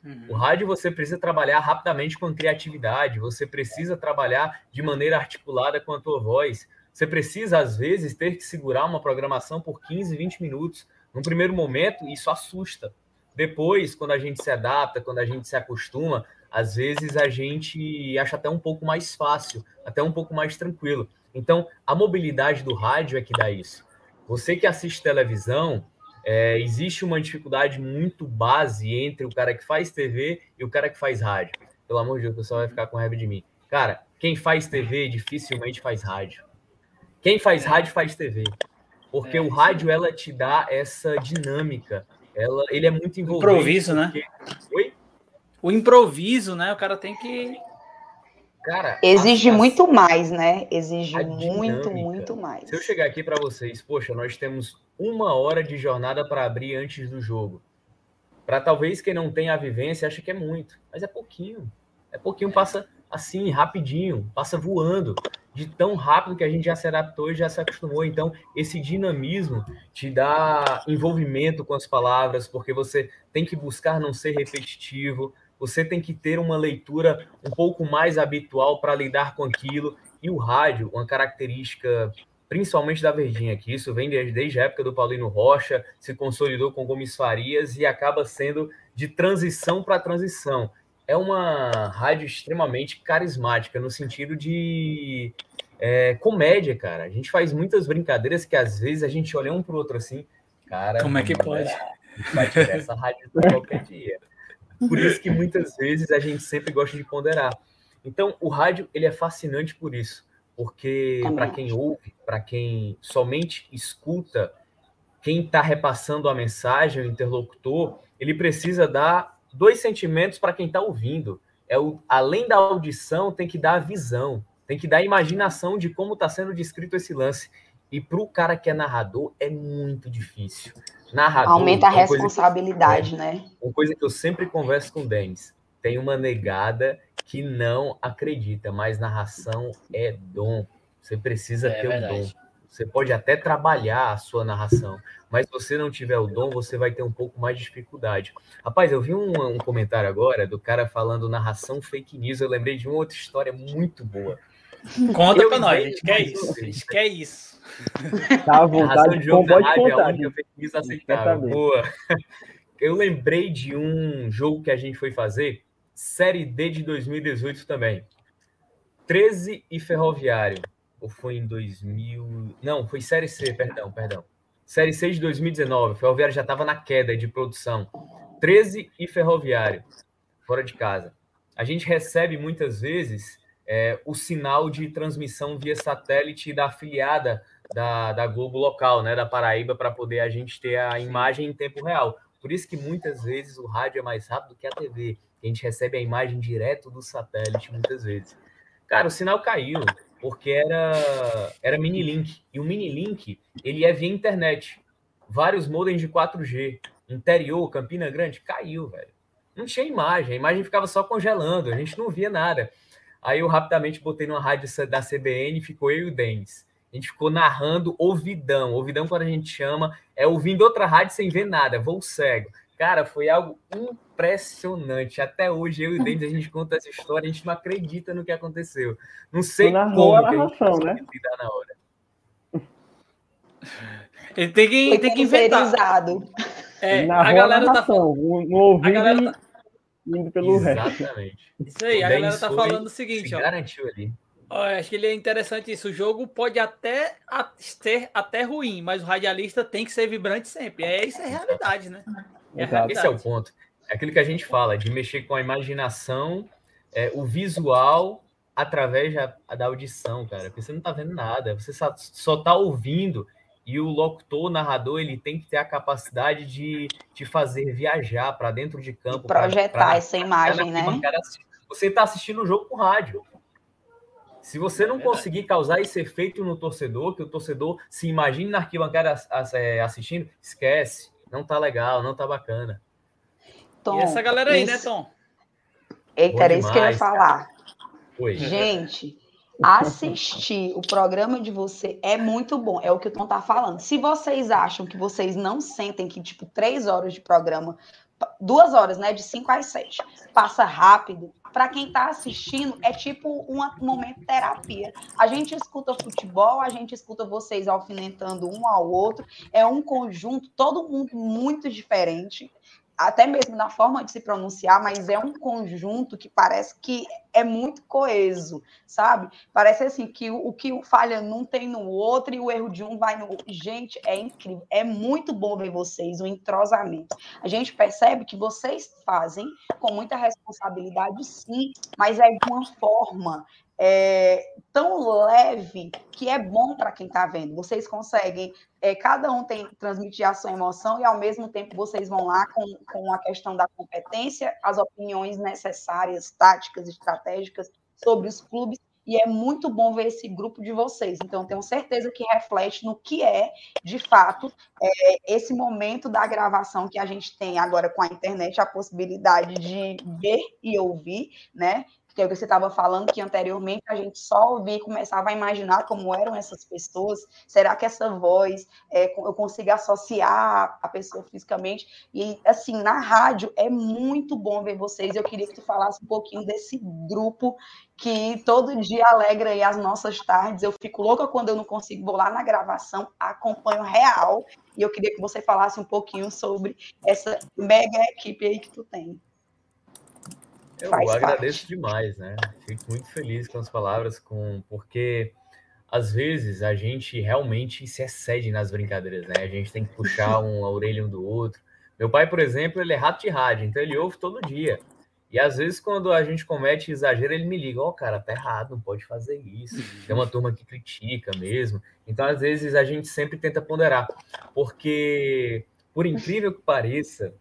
Uhum. O rádio você precisa trabalhar rapidamente com criatividade, você precisa trabalhar de maneira articulada com a tua voz. Você precisa, às vezes, ter que segurar uma programação por 15, 20 minutos. No primeiro momento, isso assusta. Depois, quando a gente se adapta, quando a gente se acostuma, às vezes a gente acha até um pouco mais fácil, até um pouco mais tranquilo. Então, a mobilidade do rádio é que dá isso. Você que assiste televisão, é, existe uma dificuldade muito base entre o cara que faz TV e o cara que faz rádio. Pelo amor de Deus, o pessoal vai ficar com raiva de mim. Cara, quem faz TV dificilmente faz rádio. Quem faz rádio faz TV. Porque é, o rádio, ela te dá essa dinâmica. Ela, ele é muito envolvente. Improviso, né? porque... né? Oi? O improviso, né? O cara tem que Cara, exige a, muito mais, né? Exige muito, muito mais. Se eu chegar aqui para vocês, poxa, nós temos uma hora de jornada para abrir antes do jogo. Para talvez quem não tenha a vivência acha que é muito, mas é pouquinho. É pouquinho, passa assim, rapidinho, passa voando, de tão rápido que a gente já se adaptou e já se acostumou. Então, esse dinamismo te dá envolvimento com as palavras, porque você tem que buscar não ser repetitivo, você tem que ter uma leitura um pouco mais habitual para lidar com aquilo. E o rádio, uma característica principalmente da Verdinha, que isso vem desde, desde a época do Paulino Rocha, se consolidou com Gomes Farias e acaba sendo de transição para transição. É uma rádio extremamente carismática, no sentido de é, comédia, cara. A gente faz muitas brincadeiras que às vezes a gente olha um para o outro assim, cara. Como é que pode? Vai tirar essa rádio qualquer dia. Por isso que muitas vezes a gente sempre gosta de ponderar. Então, o rádio ele é fascinante por isso, porque para quem ouve, para quem somente escuta, quem está repassando a mensagem, o interlocutor, ele precisa dar dois sentimentos para quem está ouvindo. É o, além da audição, tem que dar a visão, tem que dar a imaginação de como está sendo descrito esse lance. E para o cara que é narrador, é muito difícil narrador. Aumenta a responsabilidade, que, né? Uma coisa que eu sempre converso com o Denis: tem uma negada que não acredita, mas narração é dom. Você precisa é ter o dom. Você pode até trabalhar a sua narração, mas se você não tiver o dom, você vai ter um pouco mais de dificuldade. Rapaz, eu vi um, um comentário agora do cara falando narração fake news. Eu lembrei de uma outra história muito boa. Conta eu pra nós, a gente quer isso. A gente quer isso. Tá à vontade, de jogo pode rádio, contar. Eu fiz aceitável. Boa. Eu lembrei de um jogo que a gente foi fazer, Série D de 2018 também. 13 e Ferroviário. Ou foi em 2000... Não, foi Série C, perdão, perdão. Série C de 2019. Ferroviário já estava na queda de produção. 13 e Ferroviário, fora de casa. A gente recebe muitas vezes é, o sinal de transmissão via satélite da afiliada da, da Globo local, né, da Paraíba, para poder a gente ter a imagem em tempo real. Por isso que muitas vezes o rádio é mais rápido que a TV. A gente recebe a imagem direto do satélite muitas vezes. Cara, o sinal caiu porque era era mini link e o mini link ele é via internet. Vários modems de 4G, interior, Campina Grande, caiu, velho. Não tinha imagem, a imagem ficava só congelando, a gente não via nada. Aí eu rapidamente botei numa rádio da CBN, ficou eu e o Denis. A gente ficou narrando ouvidão. Ouvidão, quando a gente chama, é ouvindo outra rádio sem ver nada, voo cego. Cara, foi algo impressionante. Até hoje, eu e o Denis, a gente conta essa história, a gente não acredita no que aconteceu. Não sei como a narração, que a gente né? na hora. Ele tem que, tem que inventar. É, a galera tá falando. No ouvido a galera tá... indo pelo Exatamente. resto. Isso aí, o a galera tá falando o seguinte, ó. Garantiu ali. Eu acho que ele é interessante isso. O jogo pode até ser até ruim, mas o radialista tem que ser vibrante sempre. É isso é a realidade, né? É realidade. Esse é o ponto. É aquilo que a gente fala, de mexer com a imaginação, é, o visual através da, da audição, cara. Porque você não tá vendo nada, você só, só tá ouvindo. E o locutor, o narrador, ele tem que ter a capacidade de te fazer viajar para dentro de campo. Projetar pra, pra, essa imagem, né? Você está assistindo o jogo com rádio. Se você não é conseguir causar esse efeito no torcedor, que o torcedor se imagine na arquibancada é, assistindo, esquece. Não tá legal, não tá bacana. Tom, e essa galera aí, né, Tom? Eita, era isso que eu ia falar. Oi. Gente, assistir o programa de você é muito bom, é o que o Tom tá falando. Se vocês acham que vocês não sentem que, tipo, três horas de programa, duas horas, né, de cinco às sete, passa rápido, para quem está assistindo, é tipo um momento terapia. A gente escuta futebol, a gente escuta vocês alfinetando um ao outro, é um conjunto, todo mundo muito diferente até mesmo na forma de se pronunciar, mas é um conjunto que parece que é muito coeso, sabe? Parece assim que o, o que falha num tem no outro e o erro de um vai no outro. Gente, é incrível. É muito bom ver vocês, o entrosamento. A gente percebe que vocês fazem com muita responsabilidade, sim, mas é de uma forma é, tão leve que é bom para quem está vendo. Vocês conseguem, é, cada um tem transmitir a sua emoção e ao mesmo tempo vocês vão lá com, com a questão da competência, as opiniões necessárias, táticas, estratégicas sobre os clubes. E é muito bom ver esse grupo de vocês. Então, tenho certeza que reflete no que é, de fato, é, esse momento da gravação que a gente tem agora com a internet, a possibilidade de ver e ouvir, né? Que é o que você estava falando, que anteriormente a gente só ouvia e começava a imaginar como eram essas pessoas. Será que essa voz é, eu consigo associar a pessoa fisicamente? E, assim, na rádio é muito bom ver vocês. Eu queria que tu falasse um pouquinho desse grupo que todo dia alegra aí as nossas tardes. Eu fico louca quando eu não consigo vou lá na gravação, acompanho real. E eu queria que você falasse um pouquinho sobre essa mega equipe aí que tu tem. Eu Faz agradeço parte. demais, né? Fico muito feliz com as palavras, com porque às vezes a gente realmente se excede nas brincadeiras, né? A gente tem que puxar um, a orelha um do outro. Meu pai, por exemplo, ele é rato de rádio, então ele ouve todo dia. E às vezes, quando a gente comete exagero, ele me liga: Ó, oh, cara, tá errado, não pode fazer isso. Tem uma turma que critica mesmo. Então, às vezes, a gente sempre tenta ponderar. Porque, por incrível que pareça,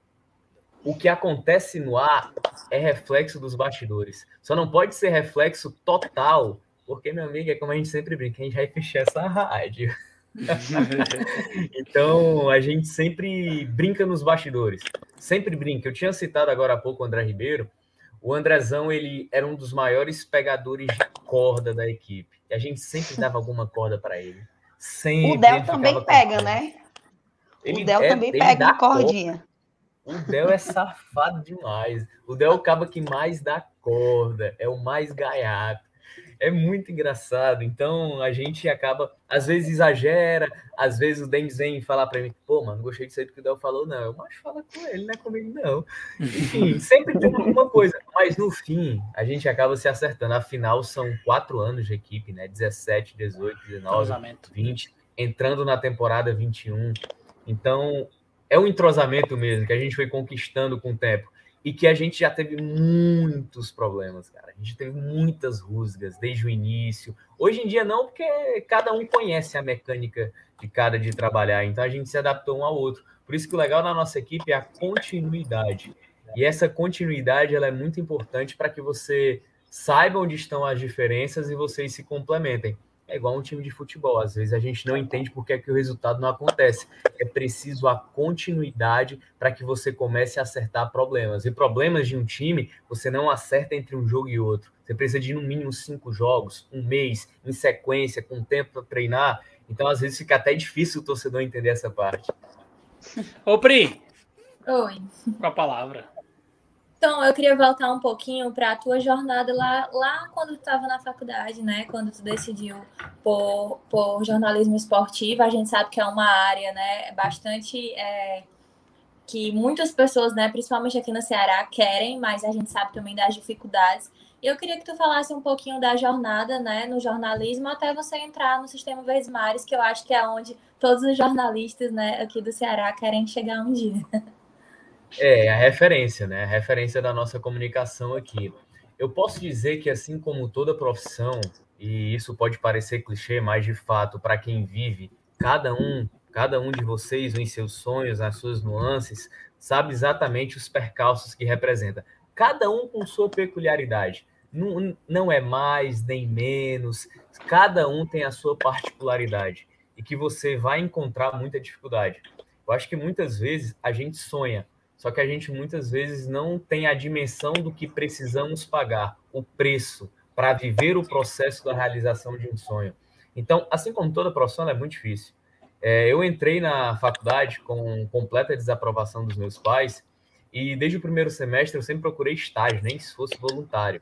o que acontece no ar é reflexo dos bastidores. Só não pode ser reflexo total, porque, meu amigo, é como a gente sempre brinca, a gente vai fechar essa rádio. então, a gente sempre brinca nos bastidores. Sempre brinca. Eu tinha citado agora há pouco o André Ribeiro. O Andrezão, ele era um dos maiores pegadores de corda da equipe. E a gente sempre dava alguma corda para ele. Sempre o Del também pega, né? Ele, o Del é, também pega uma cordinha. O Del é safado demais. O Del é o cabo que mais dá corda, é o mais gaiato. É muito engraçado. Então a gente acaba, às vezes exagera, às vezes o Dennis vem falar para mim, pô, mano, gostei disso aí do que o Del falou, não. Eu mas fala com ele, não é comigo, não. Enfim, sempre tem alguma coisa. Mas no fim, a gente acaba se acertando. Afinal, são quatro anos de equipe, né? 17, 18, 19, 20, entrando na temporada 21. Então, é um entrosamento mesmo que a gente foi conquistando com o tempo e que a gente já teve muitos problemas, cara. A gente teve muitas rusgas desde o início. Hoje em dia não, porque cada um conhece a mecânica de cada de trabalhar, então a gente se adaptou um ao outro. Por isso que o legal na nossa equipe é a continuidade. E essa continuidade ela é muito importante para que você saiba onde estão as diferenças e vocês se complementem. É igual um time de futebol. Às vezes a gente não entende por que, é que o resultado não acontece. É preciso a continuidade para que você comece a acertar problemas. E problemas de um time, você não acerta entre um jogo e outro. Você precisa de no mínimo cinco jogos, um mês, em sequência, com tempo para treinar. Então, às vezes, fica até difícil o torcedor entender essa parte. Ô, Pri. Oi. Com a palavra. Então, eu queria voltar um pouquinho para a tua jornada lá, lá quando tu estava na faculdade, né? Quando tu decidiu por, por jornalismo esportivo. A gente sabe que é uma área, né, bastante é, que muitas pessoas, né, principalmente aqui no Ceará, querem, mas a gente sabe também das dificuldades. Eu queria que tu falasse um pouquinho da jornada, né, no jornalismo, até você entrar no sistema Verdes Mares, que eu acho que é onde todos os jornalistas, né, aqui do Ceará querem chegar um dia. É, a referência, né? A referência da nossa comunicação aqui. Eu posso dizer que, assim como toda profissão, e isso pode parecer clichê, mas de fato, para quem vive, cada um, cada um de vocês, em seus sonhos, nas suas nuances, sabe exatamente os percalços que representa. Cada um com sua peculiaridade. Não, não é mais nem menos, cada um tem a sua particularidade e que você vai encontrar muita dificuldade. Eu acho que muitas vezes a gente sonha, só que a gente muitas vezes não tem a dimensão do que precisamos pagar, o preço para viver o processo da realização de um sonho. Então, assim como toda profissão, é muito difícil. É, eu entrei na faculdade com completa desaprovação dos meus pais e desde o primeiro semestre eu sempre procurei estágio, nem se fosse voluntário.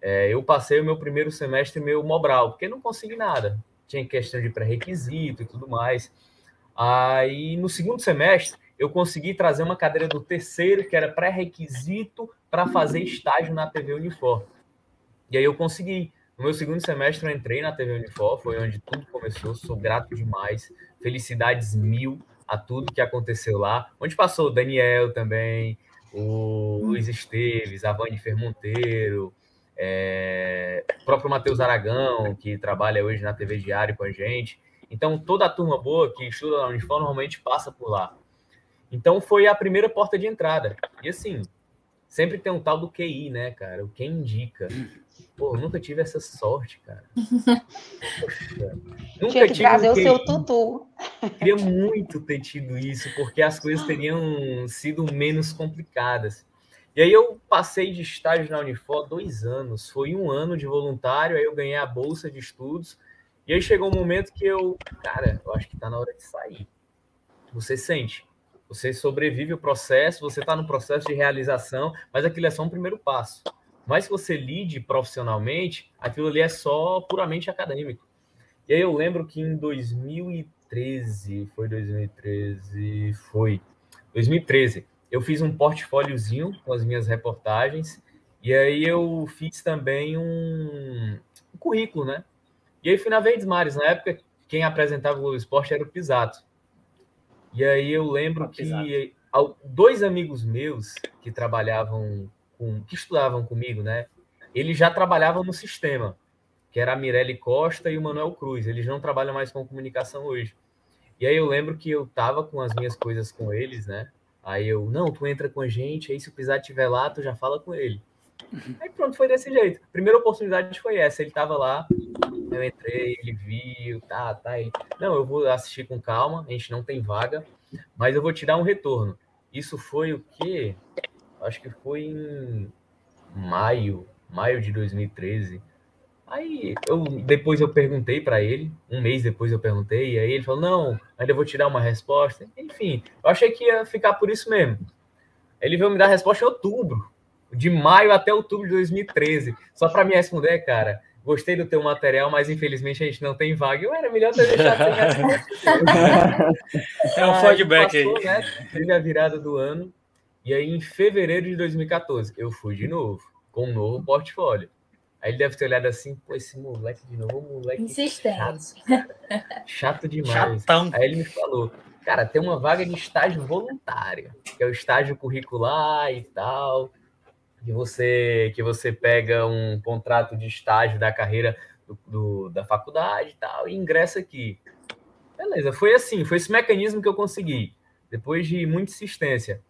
É, eu passei o meu primeiro semestre meio mobral, porque não consegui nada. Tinha questão de pré-requisito e tudo mais. Aí, no segundo semestre, eu consegui trazer uma cadeira do terceiro, que era pré-requisito para fazer estágio na TV Unifor. E aí eu consegui. No meu segundo semestre eu entrei na TV Unifor, foi onde tudo começou, sou grato demais. Felicidades mil a tudo que aconteceu lá. Onde passou o Daniel também, o Luiz Esteves, a Vani Fermonteiro, é... o próprio Matheus Aragão, que trabalha hoje na TV Diário com a gente. Então, toda a turma boa que estuda na Unifor normalmente passa por lá. Então, foi a primeira porta de entrada. E assim, sempre tem um tal do QI, né, cara? O que indica. Pô, nunca tive essa sorte, cara. Poxa, nunca Tinha que tive trazer um o seu tutu. Queria muito ter tido isso, porque as coisas teriam sido menos complicadas. E aí eu passei de estágio na Unifor dois anos. Foi um ano de voluntário, aí eu ganhei a bolsa de estudos. E aí chegou um momento que eu, cara, eu acho que tá na hora de sair. Você sente. Você sobrevive o processo, você está no processo de realização, mas aquilo é só um primeiro passo. Mas se você lide profissionalmente, aquilo ali é só puramente acadêmico. E aí eu lembro que em 2013, foi 2013, foi 2013, eu fiz um portfóliozinho com as minhas reportagens e aí eu fiz também um, um currículo, né? E aí fui na Verdes Mares, na época quem apresentava o Esporte era o Pisato. E aí eu lembro que dois amigos meus que trabalhavam com, que estudavam comigo, né? Eles já trabalhavam no sistema, que era a Mirelle Costa e o Manuel Cruz. Eles não trabalham mais com comunicação hoje. E aí eu lembro que eu tava com as minhas coisas com eles, né? Aí eu, não, tu entra com a gente, aí se o Pisar estiver lá, tu já fala com ele. Aí pronto, foi desse jeito. Primeira oportunidade foi essa. Ele tava lá, eu entrei, ele viu, tá, tá. Ele, não, eu vou assistir com calma, a gente não tem vaga, mas eu vou te dar um retorno. Isso foi o quê? acho que foi em maio, maio de 2013. Aí eu depois eu perguntei para ele, um mês depois eu perguntei, e aí ele falou: "Não, ainda vou tirar uma resposta". Enfim, eu achei que ia ficar por isso mesmo. Ele veio me dar a resposta em outubro, de maio até outubro de 2013, só para me responder, cara. Gostei do teu material, mas infelizmente a gente não tem vaga. Eu era melhor ter deixado é um feedback aí. Né? Teve a virada do ano. E aí, em fevereiro de 2014, eu fui de novo, com um novo portfólio. Aí ele deve ter olhado assim, pô, esse moleque de novo, moleque Insistente. chato, chato demais. Chatão. Aí ele me falou, cara, tem uma vaga de estágio voluntário, que é o estágio curricular e tal, que você, que você pega um contrato de estágio da carreira do, do, da faculdade e tal, e ingressa aqui. Beleza, foi assim, foi esse mecanismo que eu consegui, depois de muita insistência.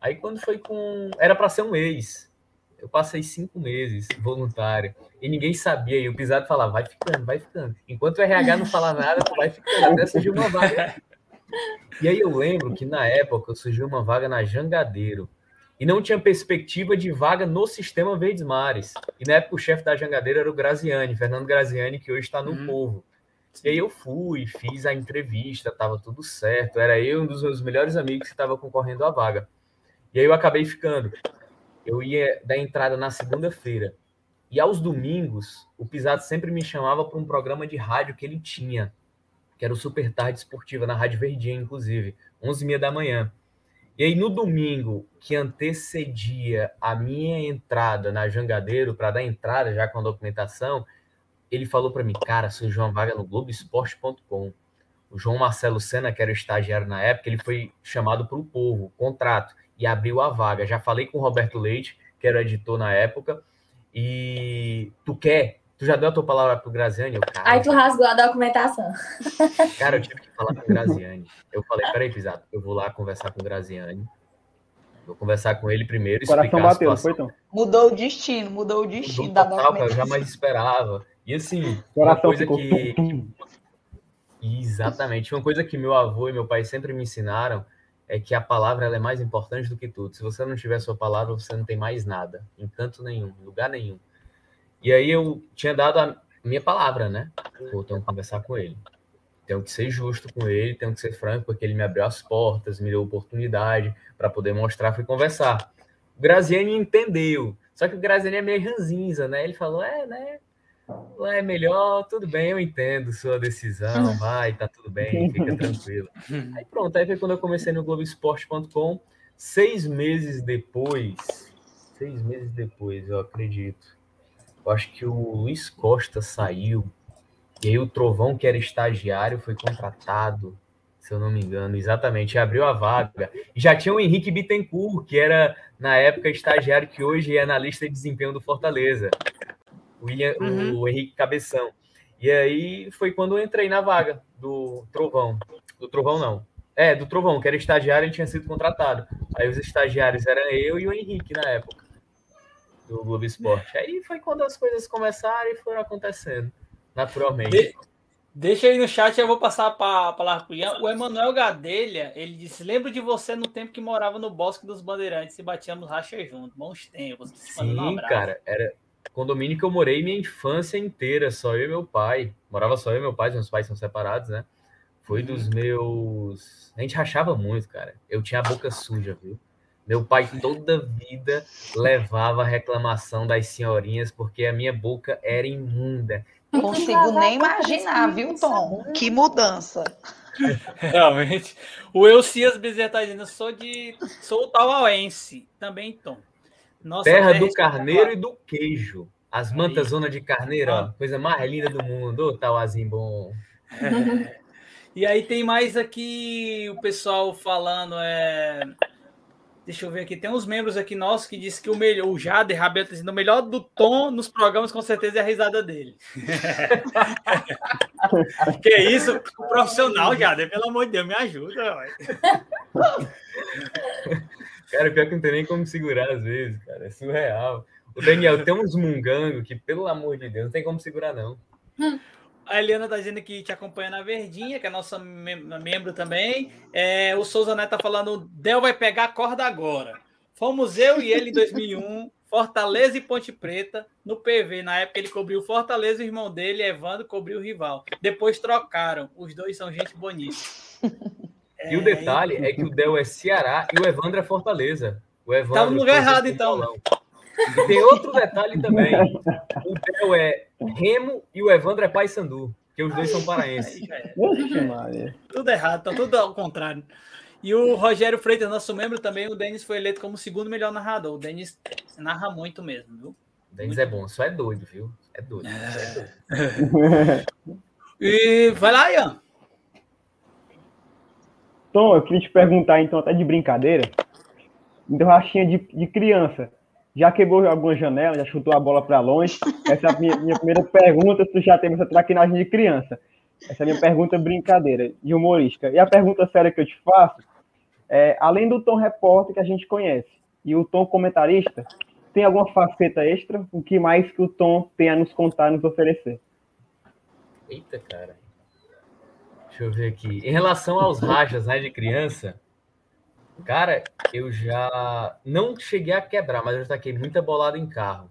Aí quando foi com. Era para ser um mês. Eu passei cinco meses voluntário. E ninguém sabia. E o pisado falava, vai ficando, vai ficando. Enquanto o RH não fala nada, tu vai ficando. Até surgiu uma vaga. E aí eu lembro que na época surgiu uma vaga na Jangadeiro. E não tinha perspectiva de vaga no sistema Verdes Mares. E na época o chefe da Jangadeiro era o Graziani, Fernando Graziani, que hoje está no hum. Povo. E aí eu fui, fiz a entrevista, estava tudo certo. Era eu um dos meus melhores amigos que estava concorrendo à vaga. E aí eu acabei ficando. Eu ia dar entrada na segunda-feira. E aos domingos, o Pisado sempre me chamava para um programa de rádio que ele tinha, que era o Super Tarde Esportiva, na Rádio Verdinha, inclusive, 11h30 da manhã. E aí, no domingo, que antecedia a minha entrada na Jangadeiro, para dar entrada já com a documentação, ele falou para mim, cara, surgiu uma vaga no Globoesporte.com. O João Marcelo Sena, que era o estagiário na época, ele foi chamado para o povo, contrato e abriu a vaga. Já falei com o Roberto Leite, que era editor na época, e tu quer? Tu já deu a tua palavra pro Graziani? Eu, cara, Aí tu rasgou a documentação. Cara, eu tive que falar com o Graziani. Eu falei, peraí, Pisato, eu vou lá conversar com o Graziani. Vou conversar com ele primeiro. O coração bateu, não foi, então? Mudou o destino, mudou o destino mudou da total, Eu jamais esperava. E assim, uma coisa que. Exatamente. Uma coisa que meu avô e meu pai sempre me ensinaram é que a palavra é mais importante do que tudo. Se você não tiver sua palavra, você não tem mais nada, em canto nenhum, lugar nenhum. E aí eu tinha dado a minha palavra, né? Vou ter que conversar com ele. Tenho que ser justo com ele, tenho que ser franco, porque ele me abriu as portas, me deu oportunidade para poder mostrar, fui conversar. O Graziani entendeu. Só que o Graziani é meio ranzinza, né? Ele falou: é, né? Lá é melhor, tudo bem, eu entendo sua decisão, vai, tá tudo bem, fica tranquilo. Aí pronto, aí foi quando eu comecei no Globoesporte.com, seis meses depois, seis meses depois, eu acredito, eu acho que o Luiz Costa saiu, e aí o Trovão, que era estagiário, foi contratado, se eu não me engano, exatamente, abriu a vaga. E já tinha o Henrique Bittencourt, que era, na época, estagiário, que hoje é analista de desempenho do Fortaleza o, uhum. o Henrique Cabeção. E aí foi quando eu entrei na vaga do Trovão. Do Trovão, não. É, do Trovão, que era estagiário e tinha sido contratado. Aí os estagiários eram eu e o Henrique na época, do Globo Esporte. Aí foi quando as coisas começaram e foram acontecendo, naturalmente. De, deixa aí no chat, eu vou passar a palavra para o Ian. O Emanuel Gadelha, ele disse: Lembro de você no tempo que morava no Bosque dos Bandeirantes e batíamos racha junto. Bons tempos. Sim, um cara, era, condomínio que eu morei minha infância inteira, só eu e meu pai. Morava só eu e meu pai, meus pais são separados, né? Foi dos uhum. meus. A gente rachava muito, cara. Eu tinha a boca suja, viu? Meu pai toda vida levava reclamação das senhorinhas porque a minha boca era imunda. Não consigo nem imaginar, viu, Tom? Que mudança. Realmente. O Elcias Bezerra tá dizendo, sou de. Sou tauauense. Também, Tom. Nossa, terra do carneiro e do queijo. As mantas zona de carneiro, ó, coisa mais linda do mundo. Ô, Tauazinho bom. É. E aí tem mais aqui o pessoal falando. É... Deixa eu ver aqui. Tem uns membros aqui nossos que dizem que o melhor, o Jader Rabelo tá dizendo, o melhor do tom nos programas, com certeza, é a risada dele. que isso? O profissional, Jader, pelo amor de Deus, me ajuda. Cara, pior que não tem nem como segurar às vezes, cara. É surreal. O Daniel tem uns mungango que, pelo amor de Deus, não tem como segurar, não. A Eliana tá dizendo que te acompanha na Verdinha, que é nossa mem membro também. É, o Souza Neto tá falando: Del vai pegar a corda agora. Fomos eu e ele em 2001, Fortaleza e Ponte Preta, no PV. Na época ele cobriu Fortaleza, o irmão dele, Evandro, cobriu o rival. Depois trocaram. Os dois são gente bonita. E o detalhe é que o Del é Ceará e o Evandro é Fortaleza. O Evandro Tava no lugar errado, então. E tem outro detalhe também. O Del é Remo e o Evandro é Paysandu, que os dois são paraenses. tudo errado, tá tudo ao contrário. E o Rogério Freitas, nosso membro também, o Denis foi eleito como segundo melhor narrador. O Denis narra muito mesmo, viu? O Denis é bom, só é doido, viu? É doido. É. É doido. e vai lá, Ian. Tom, eu queria te perguntar, então, até de brincadeira, então, rachinha de, de criança, já quebrou alguma janela, já chutou a bola para longe? Essa é a minha, minha, primeira pergunta, se tu já teve essa traquinagem de criança. Essa é a minha pergunta brincadeira, de humorística. E a pergunta séria que eu te faço é, além do tom repórter que a gente conhece e o tom comentarista, tem alguma faceta extra? O que mais que o tom tem a nos contar, nos oferecer? Eita, cara. Deixa eu ver aqui. Em relação aos rajas né, de criança, cara, eu já não cheguei a quebrar, mas eu já taquei muita bolada em carro.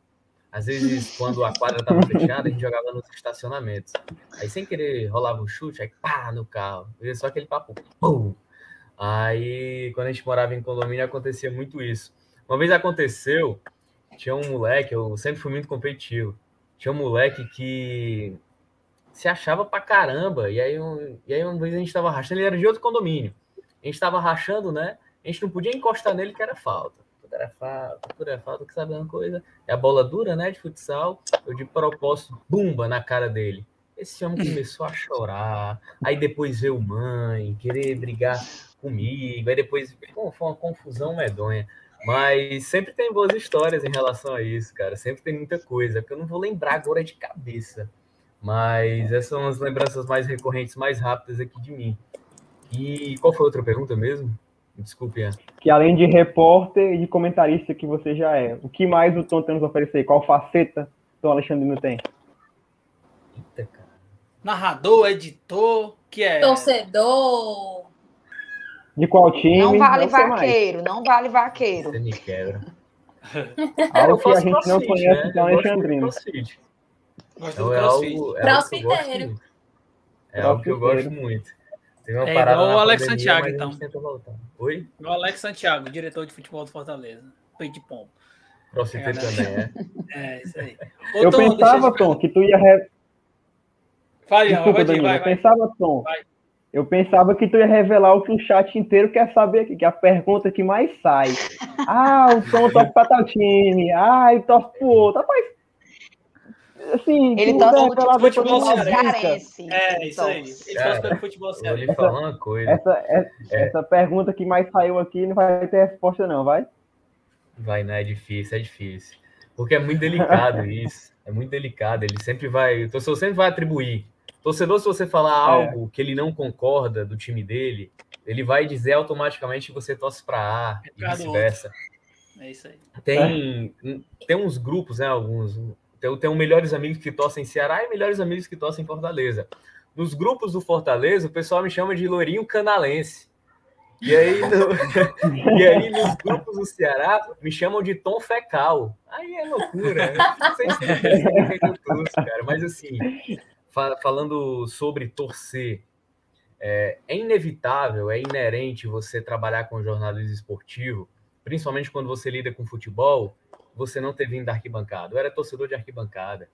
Às vezes, quando a quadra estava fechada, a gente jogava nos estacionamentos. Aí, sem querer, rolava um chute, aí pá, no carro. Só aquele papo, pum. Aí, quando a gente morava em condomínio, acontecia muito isso. Uma vez aconteceu, tinha um moleque, eu sempre fui muito competitivo. Tinha um moleque que se achava pra caramba. E aí, um, e aí uma vez a gente tava rachando, ele era de outro condomínio. A gente tava rachando, né? A gente não podia encostar nele que era falta. Tudo era falta, tudo era falta, que sabe uma coisa? É a bola dura, né, de futsal. Eu de propósito, bumba na cara dele. Esse homem começou a chorar. Aí depois veio mãe, querer brigar comigo. Aí depois, pô, foi uma confusão medonha. Mas sempre tem boas histórias em relação a isso, cara. Sempre tem muita coisa, que eu não vou lembrar agora de cabeça. Mas essas são as lembranças mais recorrentes, mais rápidas aqui de mim. E qual foi a outra pergunta mesmo? Desculpe, Ian. Que além de repórter e de comentarista que você já é, o que mais o Tom tem nos oferecer? Qual faceta o Alexandre não tem? Eita, cara. Narrador, editor, que é. Torcedor. De qual time? Não vale não vaqueiro, não vale vaqueiro. Você me quebra. Algo que a gente não conhece né? do Alexandrino. Então, é algo, é algo que eu gosto É algo que eu gosto muito. Tem uma é igual o Alex pandemia, Santiago, então. Oi? O Alex Santiago, diretor de futebol do Fortaleza. Peito de pombo. Crossfit é, também, é. É, isso aí. Ô, eu Tom, pensava, Tom, que tu ia. Re... Fale, Desculpa, vai, Danilo, vai, eu pensava, Tom. Vai. Eu pensava que tu ia revelar o que o chat inteiro quer saber aqui, que é a pergunta que mais sai. Ah, o Tom torce para tal time. Ah, ele torce pro outro. Rapaz, assim, ele torce pelo futebol cearense. É, isso aí. Ele torce pelo futebol cearense. Lhe falar uma coisa. Essa, essa, é. essa, pergunta que mais saiu aqui não vai ter resposta não, vai? Vai, não, é difícil, é difícil. Porque é muito delicado isso. É muito delicado. Ele sempre vai. O torcedor sempre vai atribuir. Torcedor, se você falar é. algo que ele não concorda do time dele, ele vai dizer automaticamente que você torce para A é e vice-versa. É isso aí. Tem, tem uns grupos, né? Alguns então, tem melhores amigos que torcem Ceará e melhores amigos que torcem Fortaleza. Nos grupos do Fortaleza, o pessoal me chama de Lourinho Canalense. E aí, no... e aí, nos grupos do Ceará, me chamam de Tom Fecal. Aí é loucura. Não sei se é cara. Mas assim, falando sobre torcer, é, é inevitável, é inerente você trabalhar com jornalismo esportivo, principalmente quando você lida com futebol, você não ter vindo da arquibancada. Eu era torcedor de arquibancada.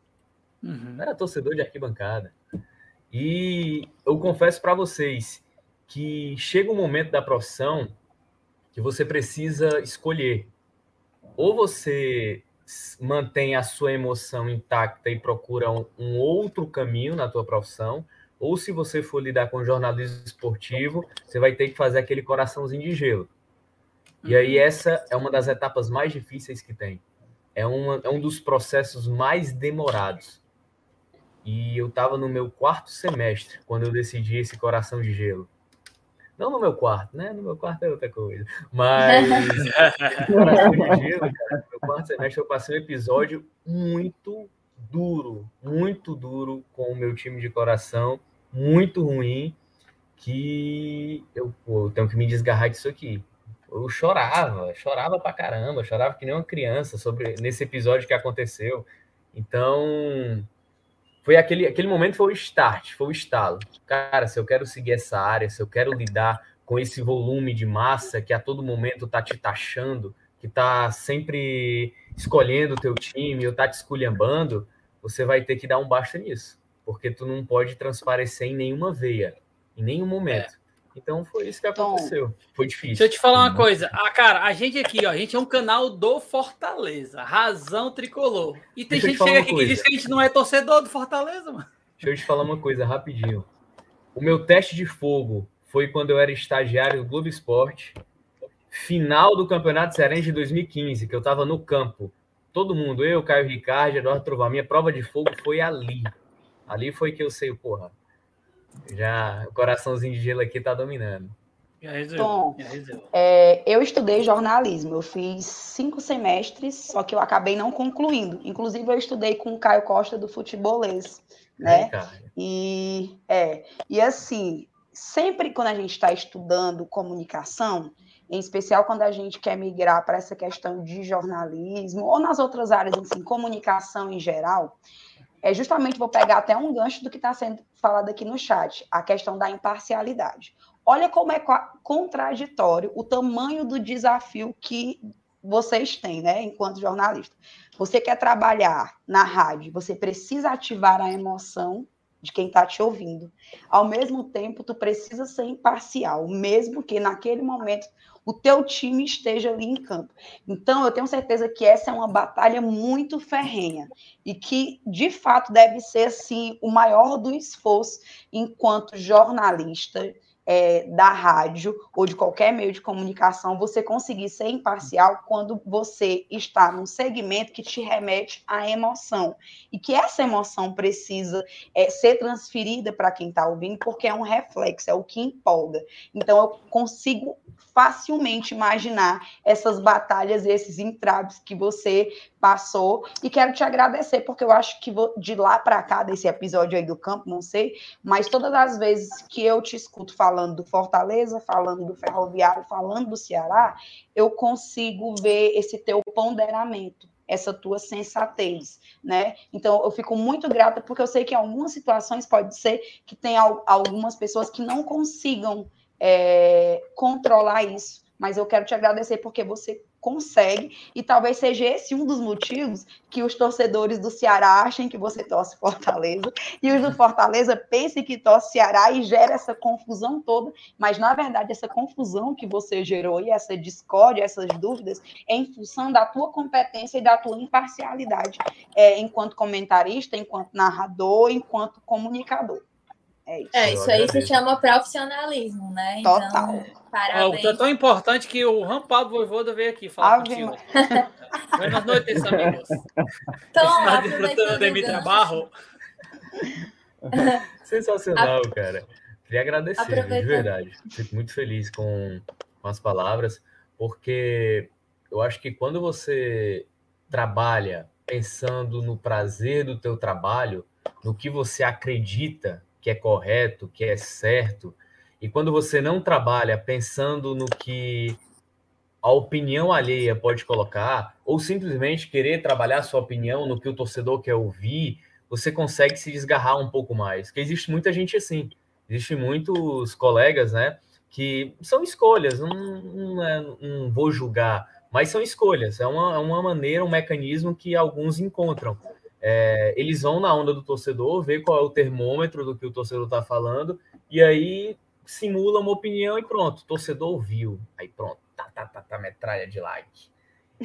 Uhum. Eu era torcedor de arquibancada. E eu confesso para vocês que chega um momento da profissão que você precisa escolher. Ou você mantém a sua emoção intacta e procura um, um, outro caminho na tua profissão, ou se você for lidar com jornalismo esportivo, você vai ter que fazer aquele coraçãozinho de gelo. E aí uhum. essa é uma das etapas mais difíceis que tem é, uma, é um dos processos mais demorados. E eu estava no meu quarto semestre quando eu decidi esse coração de gelo. Não no meu quarto, né? No meu quarto é outra coisa. Mas coração de gelo, cara, no meu quarto semestre eu passei um episódio muito duro, muito duro com o meu time de coração, muito ruim, que eu, pô, eu tenho que me desgarrar disso aqui eu chorava, chorava pra caramba, chorava que nem uma criança sobre nesse episódio que aconteceu. Então, foi aquele, aquele momento foi o start, foi o estalo. Cara, se eu quero seguir essa área, se eu quero lidar com esse volume de massa que a todo momento tá te taxando, que tá sempre escolhendo o teu time, ou tá te esculhambando, você vai ter que dar um basta nisso, porque tu não pode transparecer em nenhuma veia, em nenhum momento. É. Então foi isso que aconteceu. Tom, foi difícil. Deixa eu te falar uma coisa. Ah, cara, a gente aqui, ó, a gente é um canal do Fortaleza, Razão Tricolor. E tem gente que chega aqui coisa. que diz que a gente não é torcedor do Fortaleza, mano. Deixa eu te falar uma coisa rapidinho. O meu teste de fogo foi quando eu era estagiário do Globo Esporte, final do Campeonato Cearense de 2015, que eu tava no campo. Todo mundo, eu, Caio Ricardo, Eduardo Trovão, minha prova de fogo foi ali. Ali foi que eu sei, porra, já o coraçãozinho de gelo aqui está dominando. Tom, é, eu estudei jornalismo, eu fiz cinco semestres, só que eu acabei não concluindo. Inclusive, eu estudei com o Caio Costa do Futebolês, né? e, é, e assim, sempre quando a gente está estudando comunicação, em especial quando a gente quer migrar para essa questão de jornalismo, ou nas outras áreas, assim, comunicação em geral, é justamente vou pegar até um gancho do que está sendo falado aqui no chat, a questão da imparcialidade. Olha como é contraditório o tamanho do desafio que vocês têm, né, enquanto jornalista. Você quer trabalhar na rádio, você precisa ativar a emoção de quem está te ouvindo. Ao mesmo tempo, tu precisa ser imparcial, mesmo que naquele momento o teu time esteja ali em campo. Então, eu tenho certeza que essa é uma batalha muito ferrenha e que, de fato, deve ser assim o maior do esforço enquanto jornalista, é, da rádio ou de qualquer meio de comunicação, você conseguir ser imparcial quando você está num segmento que te remete à emoção. E que essa emoção precisa é, ser transferida para quem está ouvindo, porque é um reflexo, é o que empolga. Então, eu consigo facilmente imaginar essas batalhas, esses entraves que você passou. E quero te agradecer, porque eu acho que vou, de lá para cá, desse episódio aí do campo, não sei, mas todas as vezes que eu te escuto falando do Fortaleza, falando do Ferroviário, falando do Ceará, eu consigo ver esse teu ponderamento essa tua sensatez, né? Então, eu fico muito grata porque eu sei que em algumas situações pode ser que tem algumas pessoas que não consigam é, controlar isso, mas eu quero te agradecer porque você consegue, e talvez seja esse um dos motivos que os torcedores do Ceará achem que você torce Fortaleza, e os do Fortaleza pensem que torce Ceará e gera essa confusão toda, mas na verdade essa confusão que você gerou e essa discórdia, essas dúvidas, é em função da tua competência e da tua imparcialidade é, enquanto comentarista, enquanto narrador, enquanto comunicador. É isso. É, isso aí se chama profissionalismo, né? Então, Total. Então, parabéns. É, tão importante que o Rampado Voivoda veio aqui falar Ave contigo. Buenas noites, amigos. Então, aproveitando Demitra Barro. Sensacional, a... cara. Queria agradecer, de verdade. Fico muito feliz com, com as palavras, porque eu acho que quando você trabalha pensando no prazer do teu trabalho, no que você acredita que é correto, que é certo, e quando você não trabalha pensando no que a opinião alheia pode colocar, ou simplesmente querer trabalhar sua opinião no que o torcedor quer ouvir, você consegue se desgarrar um pouco mais. Porque existe muita gente assim. Existem muitos colegas, né? Que são escolhas, não, não, é, não vou julgar, mas são escolhas. É uma, é uma maneira, um mecanismo que alguns encontram. É, eles vão na onda do torcedor, ver qual é o termômetro do que o torcedor está falando, e aí simula uma opinião e pronto, o torcedor ouviu. Aí pronto, tá, tá, tá, tá, metralha de like.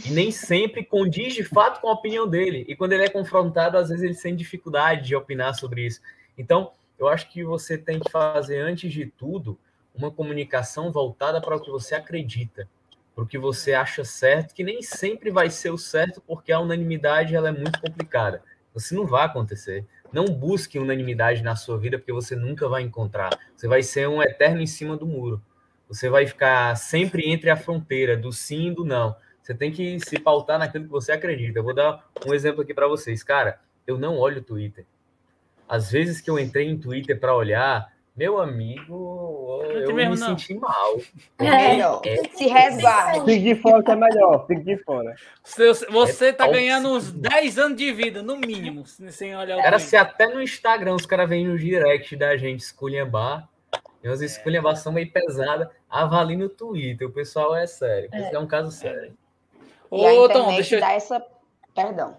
E nem sempre condiz de fato com a opinião dele. E quando ele é confrontado, às vezes ele tem dificuldade de opinar sobre isso. Então, eu acho que você tem que fazer, antes de tudo, uma comunicação voltada para o que você acredita para o que você acha certo, que nem sempre vai ser o certo, porque a unanimidade ela é muito complicada. Você não vai acontecer. Não busque unanimidade na sua vida, porque você nunca vai encontrar. Você vai ser um eterno em cima do muro. Você vai ficar sempre entre a fronteira do sim e do não. Você tem que se pautar naquilo que você acredita. Eu vou dar um exemplo aqui para vocês. Cara, eu não olho o Twitter. Às vezes que eu entrei em Twitter para olhar, meu amigo, eu, me não. senti mal. É, é, se resguarde. Fique de fora que é melhor, fique de fora. Você, tá é ganhando uns 10 anos de vida, no mínimo, sem olhar o Era se até no Instagram os caras vêm no direct da gente esculhambar. E umas é. esculhambação meio pesada. Avalie no Twitter, o pessoal é sério. É, é um caso sério. E Ô, a internet Tom, deixa eu... dá essa... Perdão.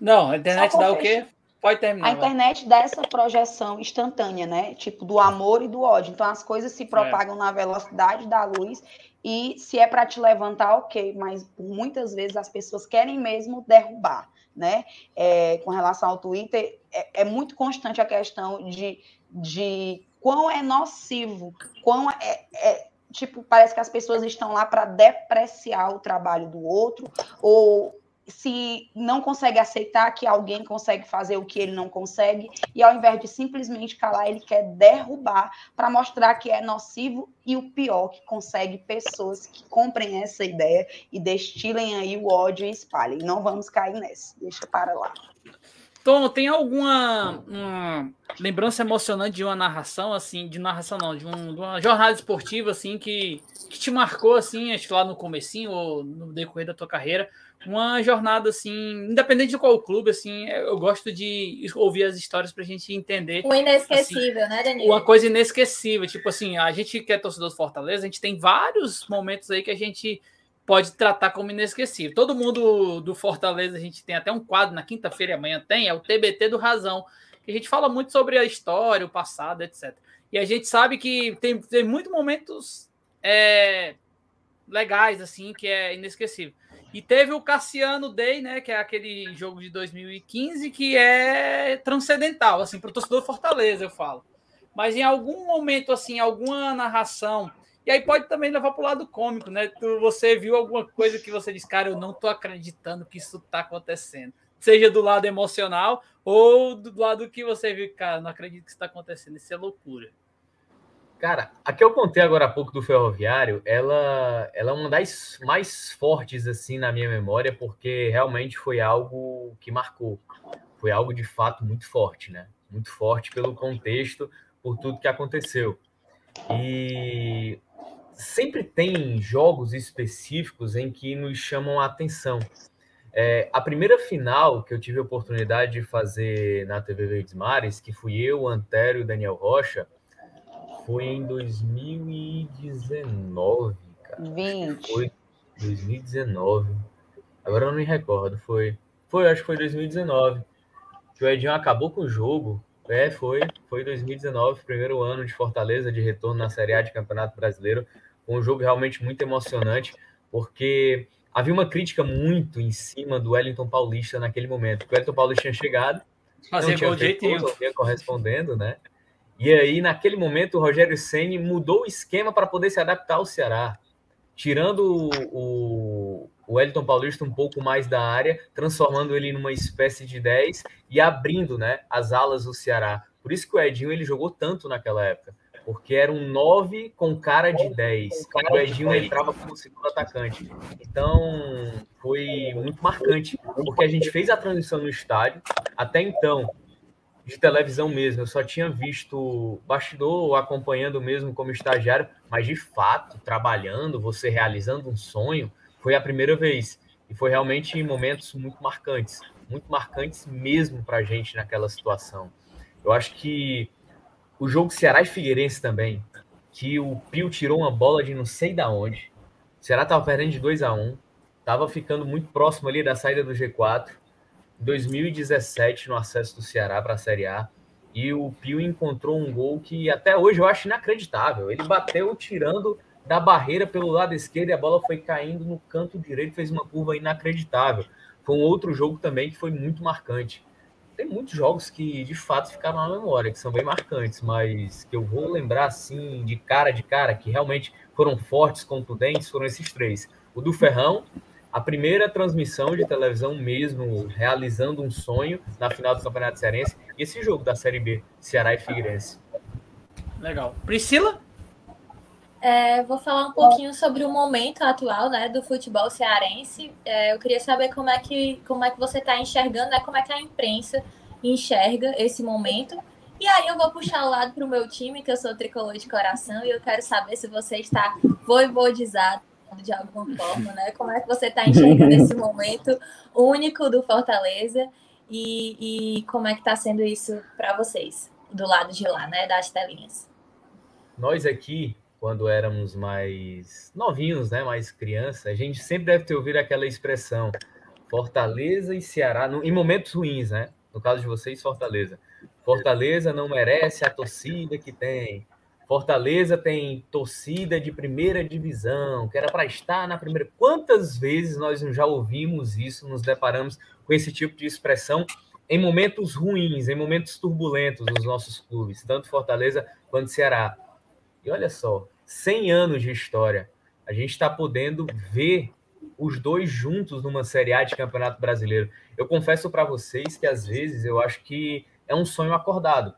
Não, a internet dá o quê? Pode terminar. A internet dá essa projeção instantânea, né? Tipo, do amor e do ódio. Então, as coisas se propagam é. na velocidade da luz. E se é para te levantar, ok. Mas muitas vezes as pessoas querem mesmo derrubar, né? É, com relação ao Twitter, é, é, muito constante a questão de, de quão é nocivo, quão é, é tipo, parece que as pessoas estão lá para depreciar o trabalho do outro, ou se não consegue aceitar que alguém consegue fazer o que ele não consegue, e ao invés de simplesmente calar, ele quer derrubar para mostrar que é nocivo e o pior, que consegue pessoas que comprem essa ideia e destilem aí o ódio e espalhem. Não vamos cair nessa, deixa para lá. Tom, tem alguma lembrança emocionante de uma narração, assim, de narração não, de, um, de uma jornada esportiva, assim, que, que te marcou, assim, acho lá no comecinho ou no decorrer da tua carreira, uma jornada assim, independente de qual clube, assim, eu gosto de ouvir as histórias para a gente entender. O inesquecível, assim, né, Daniel? Uma coisa inesquecível, tipo assim, a gente que é torcedor do Fortaleza, a gente tem vários momentos aí que a gente pode tratar como inesquecível. Todo mundo do Fortaleza, a gente tem até um quadro na quinta-feira e amanhã tem, é o TBT do Razão, que a gente fala muito sobre a história, o passado, etc. E a gente sabe que tem, tem muitos momentos é, legais, assim, que é inesquecível. E teve o Cassiano Day, né, que é aquele jogo de 2015 que é transcendental, assim, para o torcedor Fortaleza, eu falo. mas em algum momento, assim, alguma narração, e aí pode também levar para o lado cômico, né? Tu, você viu alguma coisa que você diz, cara, eu não tô acreditando que isso tá acontecendo. Seja do lado emocional ou do lado que você viu, cara, não acredito que isso está acontecendo, isso é loucura. Cara, a que eu contei agora há pouco do Ferroviário, ela, ela é uma das mais fortes, assim, na minha memória, porque realmente foi algo que marcou. Foi algo, de fato, muito forte, né? Muito forte pelo contexto, por tudo que aconteceu. E sempre tem jogos específicos em que nos chamam a atenção. É, a primeira final que eu tive a oportunidade de fazer na TV Verdes Mares, que fui eu, Antério e Daniel Rocha, foi em 2019, cara. 20. Foi 2019. Agora eu não me recordo. Foi, foi, acho que foi 2019. Que o Edinho acabou com o jogo. É, foi, foi 2019, primeiro ano de Fortaleza, de retorno na Série A de Campeonato Brasileiro. Foi um jogo realmente muito emocionante, porque havia uma crítica muito em cima do Wellington Paulista naquele momento. O Wellington Paulista tinha chegado, Fazia não tinha feito correspondendo, né? E aí, naquele momento, o Rogério Ceni mudou o esquema para poder se adaptar ao Ceará, tirando o, o Wellington Paulista um pouco mais da área, transformando ele numa espécie de 10 e abrindo né, as alas do Ceará. Por isso que o Edinho ele jogou tanto naquela época, porque era um 9 com cara de 10. O Edinho entrava como segundo atacante. Então, foi muito marcante, porque a gente fez a transição no estádio. Até então, de televisão mesmo. Eu só tinha visto bastidor acompanhando mesmo como estagiário, mas de fato, trabalhando, você realizando um sonho, foi a primeira vez. E foi realmente momentos muito marcantes, muito marcantes mesmo para a gente naquela situação. Eu acho que o jogo Ceará e Figueirense também, que o Pio tirou uma bola de não sei da onde. O Ceará estava perdendo de 2 a 1 estava ficando muito próximo ali da saída do G4 2017 no acesso do Ceará para a Série A. E o Pio encontrou um gol que até hoje eu acho inacreditável. Ele bateu tirando da barreira pelo lado esquerdo e a bola foi caindo no canto direito, fez uma curva inacreditável. Foi um outro jogo também que foi muito marcante. Tem muitos jogos que de fato ficaram na memória, que são bem marcantes, mas que eu vou lembrar assim, de cara de cara, que realmente foram fortes, contundentes, foram esses três. O do Ferrão, a primeira transmissão de televisão mesmo, realizando um sonho na final do Campeonato Cearense, e esse jogo da Série B, Ceará e Figueirense. Legal. Priscila? É, vou falar um pouquinho sobre o momento atual né, do futebol cearense. É, eu queria saber como é que, como é que você está enxergando, né, como é que a imprensa enxerga esse momento. E aí eu vou puxar o lado para o meu time, que eu sou tricolor de coração, e eu quero saber se você está voivodizado de alguma forma, né? Como é que você está enxergando esse momento único do Fortaleza e, e como é que está sendo isso para vocês, do lado de lá, né? Das telinhas. Nós aqui, quando éramos mais novinhos, né? Mais criança, a gente sempre deve ter ouvido aquela expressão Fortaleza e Ceará, em momentos ruins, né? No caso de vocês, Fortaleza. Fortaleza não merece a torcida que tem. Fortaleza tem torcida de primeira divisão, que era para estar na primeira. Quantas vezes nós já ouvimos isso, nos deparamos com esse tipo de expressão em momentos ruins, em momentos turbulentos nos nossos clubes, tanto Fortaleza quanto Ceará. E olha só, 100 anos de história, a gente está podendo ver os dois juntos numa Série A de Campeonato Brasileiro. Eu confesso para vocês que às vezes eu acho que é um sonho acordado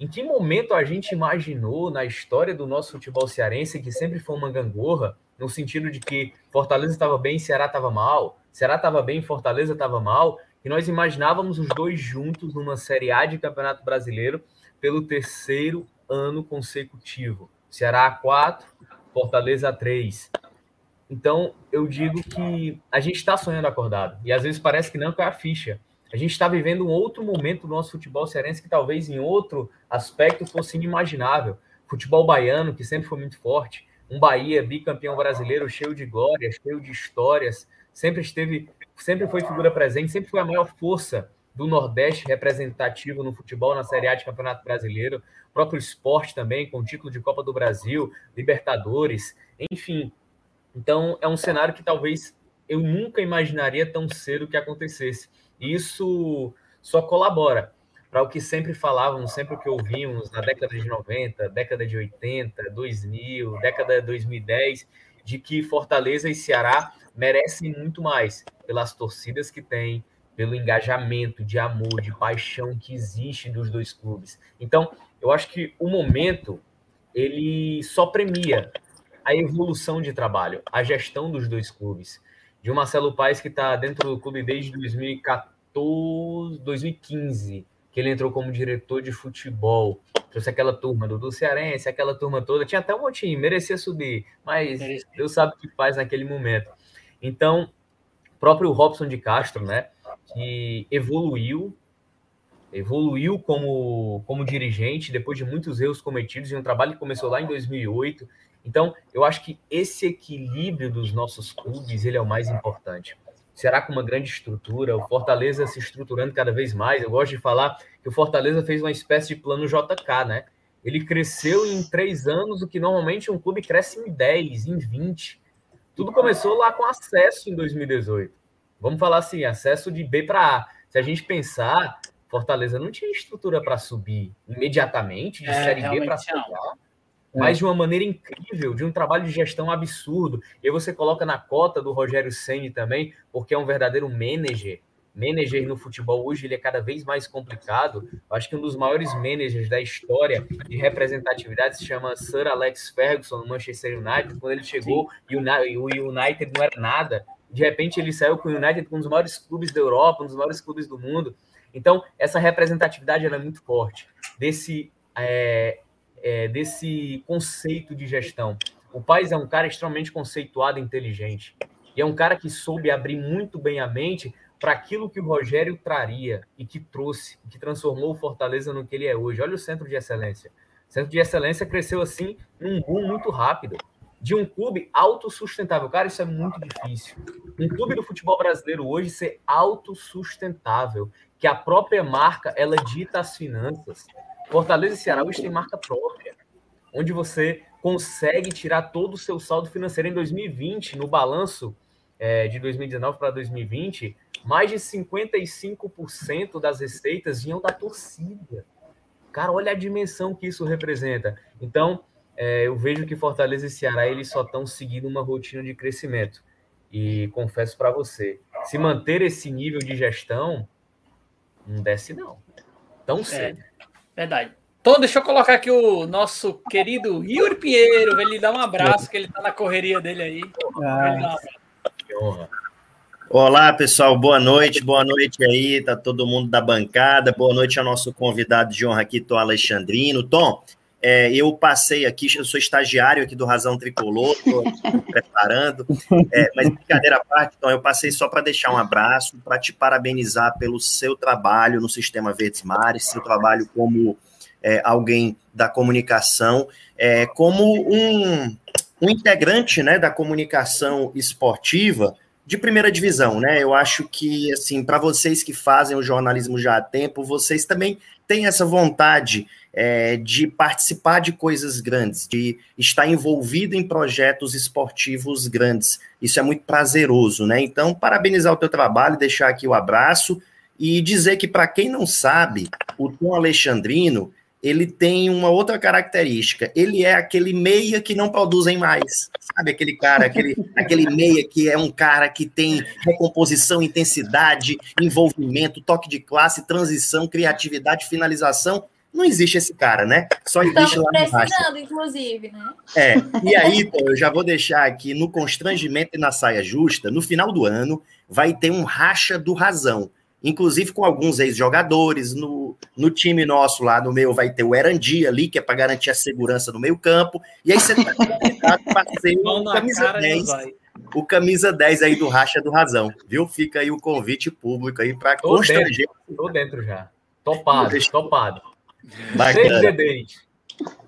em que momento a gente imaginou na história do nosso futebol cearense que sempre foi uma gangorra, no sentido de que Fortaleza estava bem, Ceará estava mal, Ceará estava bem, Fortaleza estava mal, e nós imaginávamos os dois juntos numa Série A de Campeonato Brasileiro pelo terceiro ano consecutivo. Ceará 4, Fortaleza 3. Então, eu digo que a gente está sonhando acordado. E às vezes parece que não, que é a ficha. A gente está vivendo um outro momento do nosso futebol cearense que talvez em outro aspecto fosse inimaginável. Futebol baiano, que sempre foi muito forte, um Bahia bicampeão brasileiro cheio de glórias, cheio de histórias, sempre esteve, sempre foi figura presente, sempre foi a maior força do Nordeste representativo no futebol na Série A de Campeonato Brasileiro, o próprio esporte também, com título de Copa do Brasil, Libertadores, enfim. Então, é um cenário que talvez eu nunca imaginaria tão cedo que acontecesse. Isso só colabora. para o que sempre falávamos, sempre o que ouvimos na década de 90, década de 80, 2000, década de 2010, de que Fortaleza e Ceará merecem muito mais pelas torcidas que têm, pelo engajamento de amor, de paixão que existe dos dois clubes. Então, eu acho que o momento ele só premia a evolução de trabalho, a gestão dos dois clubes. De um Marcelo Paes que está dentro do clube desde 2014, 2015, que ele entrou como diretor de futebol. Trouxe aquela turma do, do Cearense, aquela turma toda. Tinha até um montinho, merecia subir, mas Deus sabe o que faz naquele momento. Então, próprio Robson de Castro, né? que evoluiu, evoluiu como, como dirigente depois de muitos erros cometidos em um trabalho que começou lá em 2008. Então, eu acho que esse equilíbrio dos nossos clubes ele é o mais importante. Será com uma grande estrutura, o Fortaleza se estruturando cada vez mais. Eu gosto de falar que o Fortaleza fez uma espécie de plano JK, né? Ele cresceu em três anos, o que normalmente um clube cresce em 10, em 20. Tudo começou lá com acesso em 2018. Vamos falar assim, acesso de B para A. Se a gente pensar, Fortaleza não tinha estrutura para subir imediatamente de é, Série B para Série A, mas de uma maneira incrível, de um trabalho de gestão absurdo. E você coloca na cota do Rogério Ceni também, porque é um verdadeiro manager. Manager no futebol hoje ele é cada vez mais complicado. Eu acho que um dos maiores managers da história de representatividade se chama Sir Alex Ferguson no Manchester United. Quando ele chegou e o United não era nada, de repente ele saiu com o United, com um dos maiores clubes da Europa, um dos maiores clubes do mundo. Então, essa representatividade é muito forte desse, é, é, desse conceito de gestão. O Paes é um cara extremamente conceituado e inteligente. E é um cara que soube abrir muito bem a mente para aquilo que o Rogério traria e que trouxe, que transformou o Fortaleza no que ele é hoje. Olha o centro de excelência. O centro de excelência cresceu assim num boom muito rápido de um clube autossustentável. Cara, isso é muito difícil. Um clube do futebol brasileiro hoje ser autossustentável, que a própria marca ela dita as finanças. Fortaleza e Ceará hoje tem marca própria, onde você consegue tirar todo o seu saldo financeiro em 2020, no balanço é, de 2019 para 2020, mais de 55% das receitas vinham da torcida. Cara, olha a dimensão que isso representa. Então, é, eu vejo que Fortaleza e Ceará eles só estão seguindo uma rotina de crescimento. E confesso para você, se manter esse nível de gestão, não desce não. Tão é, cedo. É, verdade. Então, deixa eu colocar aqui o nosso querido Yuri Pinheiro, ele dá um abraço, que ele está na correria dele aí. Ah. Que honra. Olá, pessoal, boa noite, boa noite aí, tá todo mundo da bancada, boa noite ao nosso convidado de honra aqui, Tom Alexandrino. Tom, é, eu passei aqui, eu sou estagiário aqui do Razão Tricolor, estou preparando, é, mas brincadeira à parte, então eu passei só para deixar um abraço, para te parabenizar pelo seu trabalho no Sistema Verdes Mares, seu trabalho como é, alguém da comunicação, é, como um, um integrante né, da comunicação esportiva de primeira divisão, né? Eu acho que, assim, para vocês que fazem o jornalismo já há tempo, vocês também têm essa vontade é, de participar de coisas grandes, de estar envolvido em projetos esportivos grandes. Isso é muito prazeroso, né? Então, parabenizar o teu trabalho, deixar aqui o abraço e dizer que, para quem não sabe, o Tom Alexandrino ele tem uma outra característica. Ele é aquele meia que não produzem mais. Sabe aquele cara, aquele, aquele meia que é um cara que tem recomposição, intensidade, envolvimento, toque de classe, transição, criatividade, finalização não existe esse cara, né? Só existe Estamos lá precisando, inclusive, né? É, e aí, eu já vou deixar aqui no constrangimento e na saia justa, no final do ano, vai ter um racha do razão. Inclusive com alguns ex-jogadores. No, no time nosso lá, no meu, vai ter o Erandi ali, que é para garantir a segurança no meio-campo. E aí você tá convidado para ser o camisa 10. O camisa 10 aí do Racha do Razão, viu? Fica aí o convite público aí para constranger. Dentro, tô dentro já. Topado, topado. Bacana.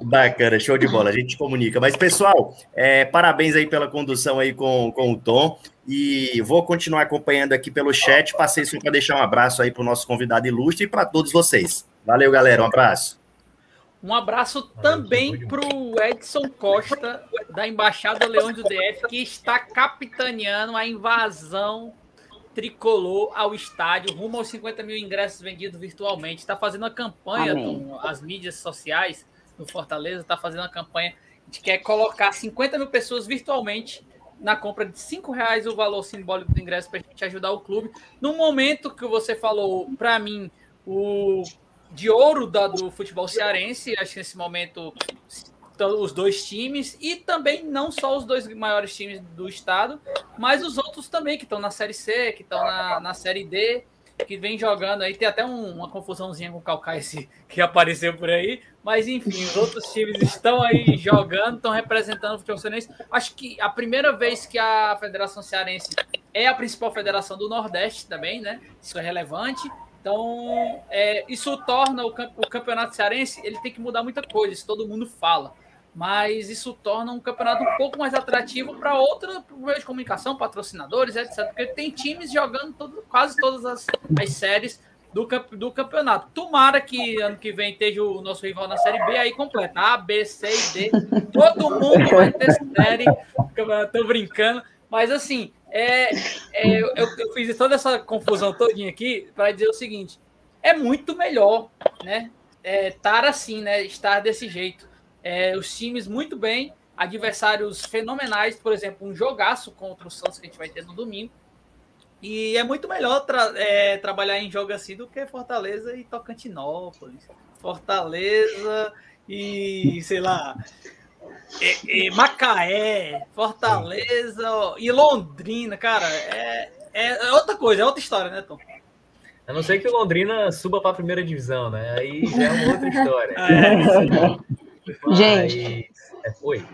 Bacana, show de bola, a gente comunica. Mas, pessoal, é, parabéns aí pela condução aí com, com o Tom. E vou continuar acompanhando aqui pelo chat. Passei só para deixar um abraço aí para o nosso convidado ilustre e para todos vocês. Valeu, galera. Um abraço. Um abraço também para o Edson Costa, da Embaixada Leão do DF, que está capitaneando a invasão tricolor ao estádio, rumo aos 50 mil ingressos vendidos virtualmente. Está fazendo uma campanha, com as mídias sociais do Fortaleza, está fazendo uma campanha de quer colocar 50 mil pessoas virtualmente na compra de cinco reais o valor simbólico do ingresso para a gente ajudar o clube. No momento que você falou, para mim, o de ouro da, do futebol cearense, acho que nesse momento os dois times e também não só os dois maiores times do estado, mas os outros também que estão na Série C, que estão na, na Série D, que vem jogando aí. Tem até um, uma confusãozinha com o Calcaia esse, que apareceu por aí, mas enfim, os outros times estão aí jogando, estão representando o futebol cearense. Acho que a primeira vez que a Federação Cearense é a principal federação do Nordeste também, né? Isso é relevante. Então, é, isso torna o, o campeonato cearense, ele tem que mudar muita coisa, isso todo mundo fala mas isso torna um campeonato um pouco mais atrativo para outros meios de comunicação, patrocinadores, etc. Porque tem times jogando todo, quase todas as, as séries do, do campeonato. Tomara que ano que vem esteja o nosso rival na Série B aí completa. A, B, C e D. Todo mundo vai ter série. Tô brincando. Mas assim, é, é eu, eu, fiz toda essa confusão todinha aqui para dizer o seguinte: é muito melhor, né? É, estar assim, né? Estar desse jeito é, os times muito bem, adversários fenomenais, por exemplo, um jogaço contra o Santos que a gente vai ter no domingo. E é muito melhor tra é, trabalhar em jogo assim do que Fortaleza e Tocantinópolis. Fortaleza e, sei lá, é, é, Macaé, Fortaleza e Londrina, cara, é, é outra coisa, é outra história, né, Tom? A não ser que o Londrina suba para a primeira divisão, né? Aí já é uma outra história. É. Gente. É, oi.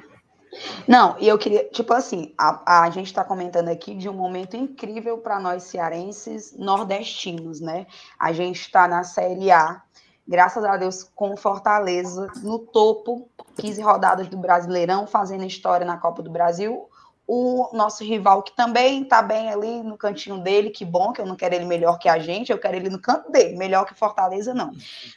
Não, e eu queria, tipo assim, a, a gente está comentando aqui de um momento incrível para nós cearenses nordestinos, né? A gente está na Série A, graças a Deus, com Fortaleza no topo, 15 rodadas do Brasileirão, fazendo história na Copa do Brasil o nosso rival, que também está bem ali no cantinho dele, que bom, que eu não quero ele melhor que a gente, eu quero ele no canto dele, melhor que Fortaleza, não.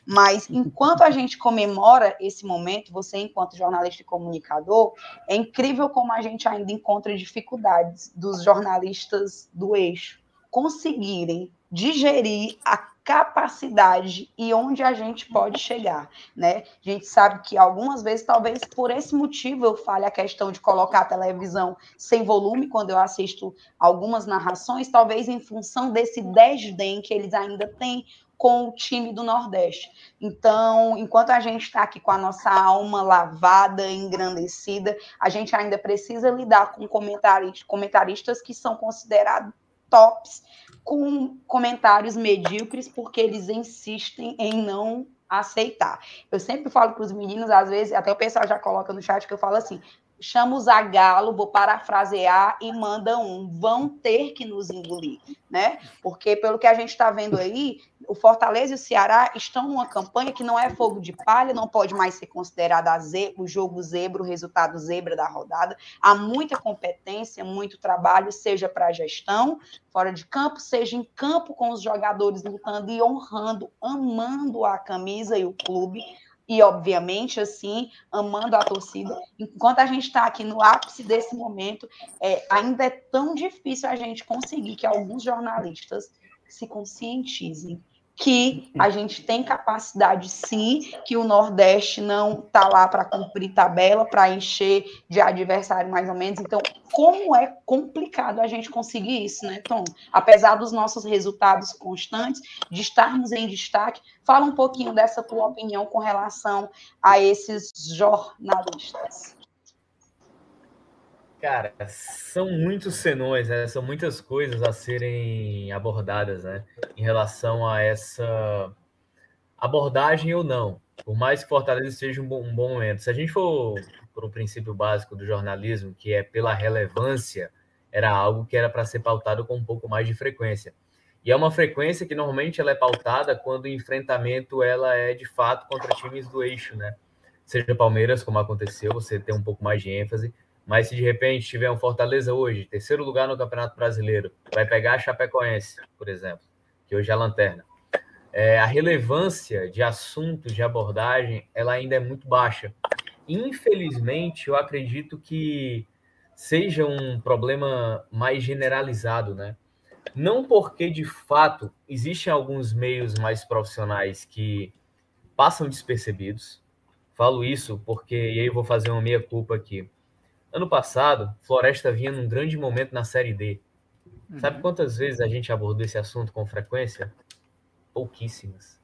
Mas enquanto a gente comemora esse momento, você, enquanto jornalista e comunicador, é incrível como a gente ainda encontra dificuldades dos jornalistas do eixo conseguirem digerir a capacidade e onde a gente pode chegar, né? A gente sabe que algumas vezes, talvez por esse motivo, eu fale a questão de colocar a televisão sem volume quando eu assisto algumas narrações, talvez em função desse desdém que eles ainda têm com o time do Nordeste. Então, enquanto a gente está aqui com a nossa alma lavada, engrandecida, a gente ainda precisa lidar com comentaristas, comentaristas que são considerados tops com comentários medíocres, porque eles insistem em não aceitar. Eu sempre falo para os meninos, às vezes, até o pessoal já coloca no chat que eu falo assim: chama o Zagalo, vou parafrasear e manda um. Vão ter que nos engolir, né? Porque pelo que a gente está vendo aí, o Fortaleza e o Ceará estão numa campanha que não é fogo de palha, não pode mais ser considerada o jogo zebra, o resultado zebra da rodada. Há muita competência, muito trabalho, seja para a gestão, fora de campo, seja em campo com os jogadores lutando e honrando, amando a camisa e o clube e, obviamente, assim, amando a torcida. Enquanto a gente está aqui no ápice desse momento, é, ainda é tão difícil a gente conseguir que alguns jornalistas se conscientizem que a gente tem capacidade sim, que o Nordeste não está lá para cumprir tabela, para encher de adversário mais ou menos. Então, como é complicado a gente conseguir isso, né, Tom? Apesar dos nossos resultados constantes, de estarmos em destaque, fala um pouquinho dessa tua opinião com relação a esses jornalistas. Cara, são muitos senões, né? São muitas coisas a serem abordadas, né? Em relação a essa abordagem ou não. Por mais que Fortaleza seja um bom, um bom momento. Se a gente for para o princípio básico do jornalismo, que é pela relevância, era algo que era para ser pautado com um pouco mais de frequência. E é uma frequência que normalmente ela é pautada quando o enfrentamento ela é de fato contra times do eixo, né? Seja Palmeiras, como aconteceu, você tem um pouco mais de ênfase, mas se de repente tiver um Fortaleza hoje, terceiro lugar no Campeonato Brasileiro, vai pegar a Chapecoense, por exemplo, que hoje é a lanterna. É, a relevância de assuntos, de abordagem, ela ainda é muito baixa. Infelizmente, eu acredito que seja um problema mais generalizado, né? Não porque, de fato, existem alguns meios mais profissionais que passam despercebidos. Falo isso porque, e aí eu vou fazer uma meia-culpa aqui. Ano passado, Floresta vinha num grande momento na Série D. Sabe uhum. quantas vezes a gente abordou esse assunto com frequência? Pouquíssimas.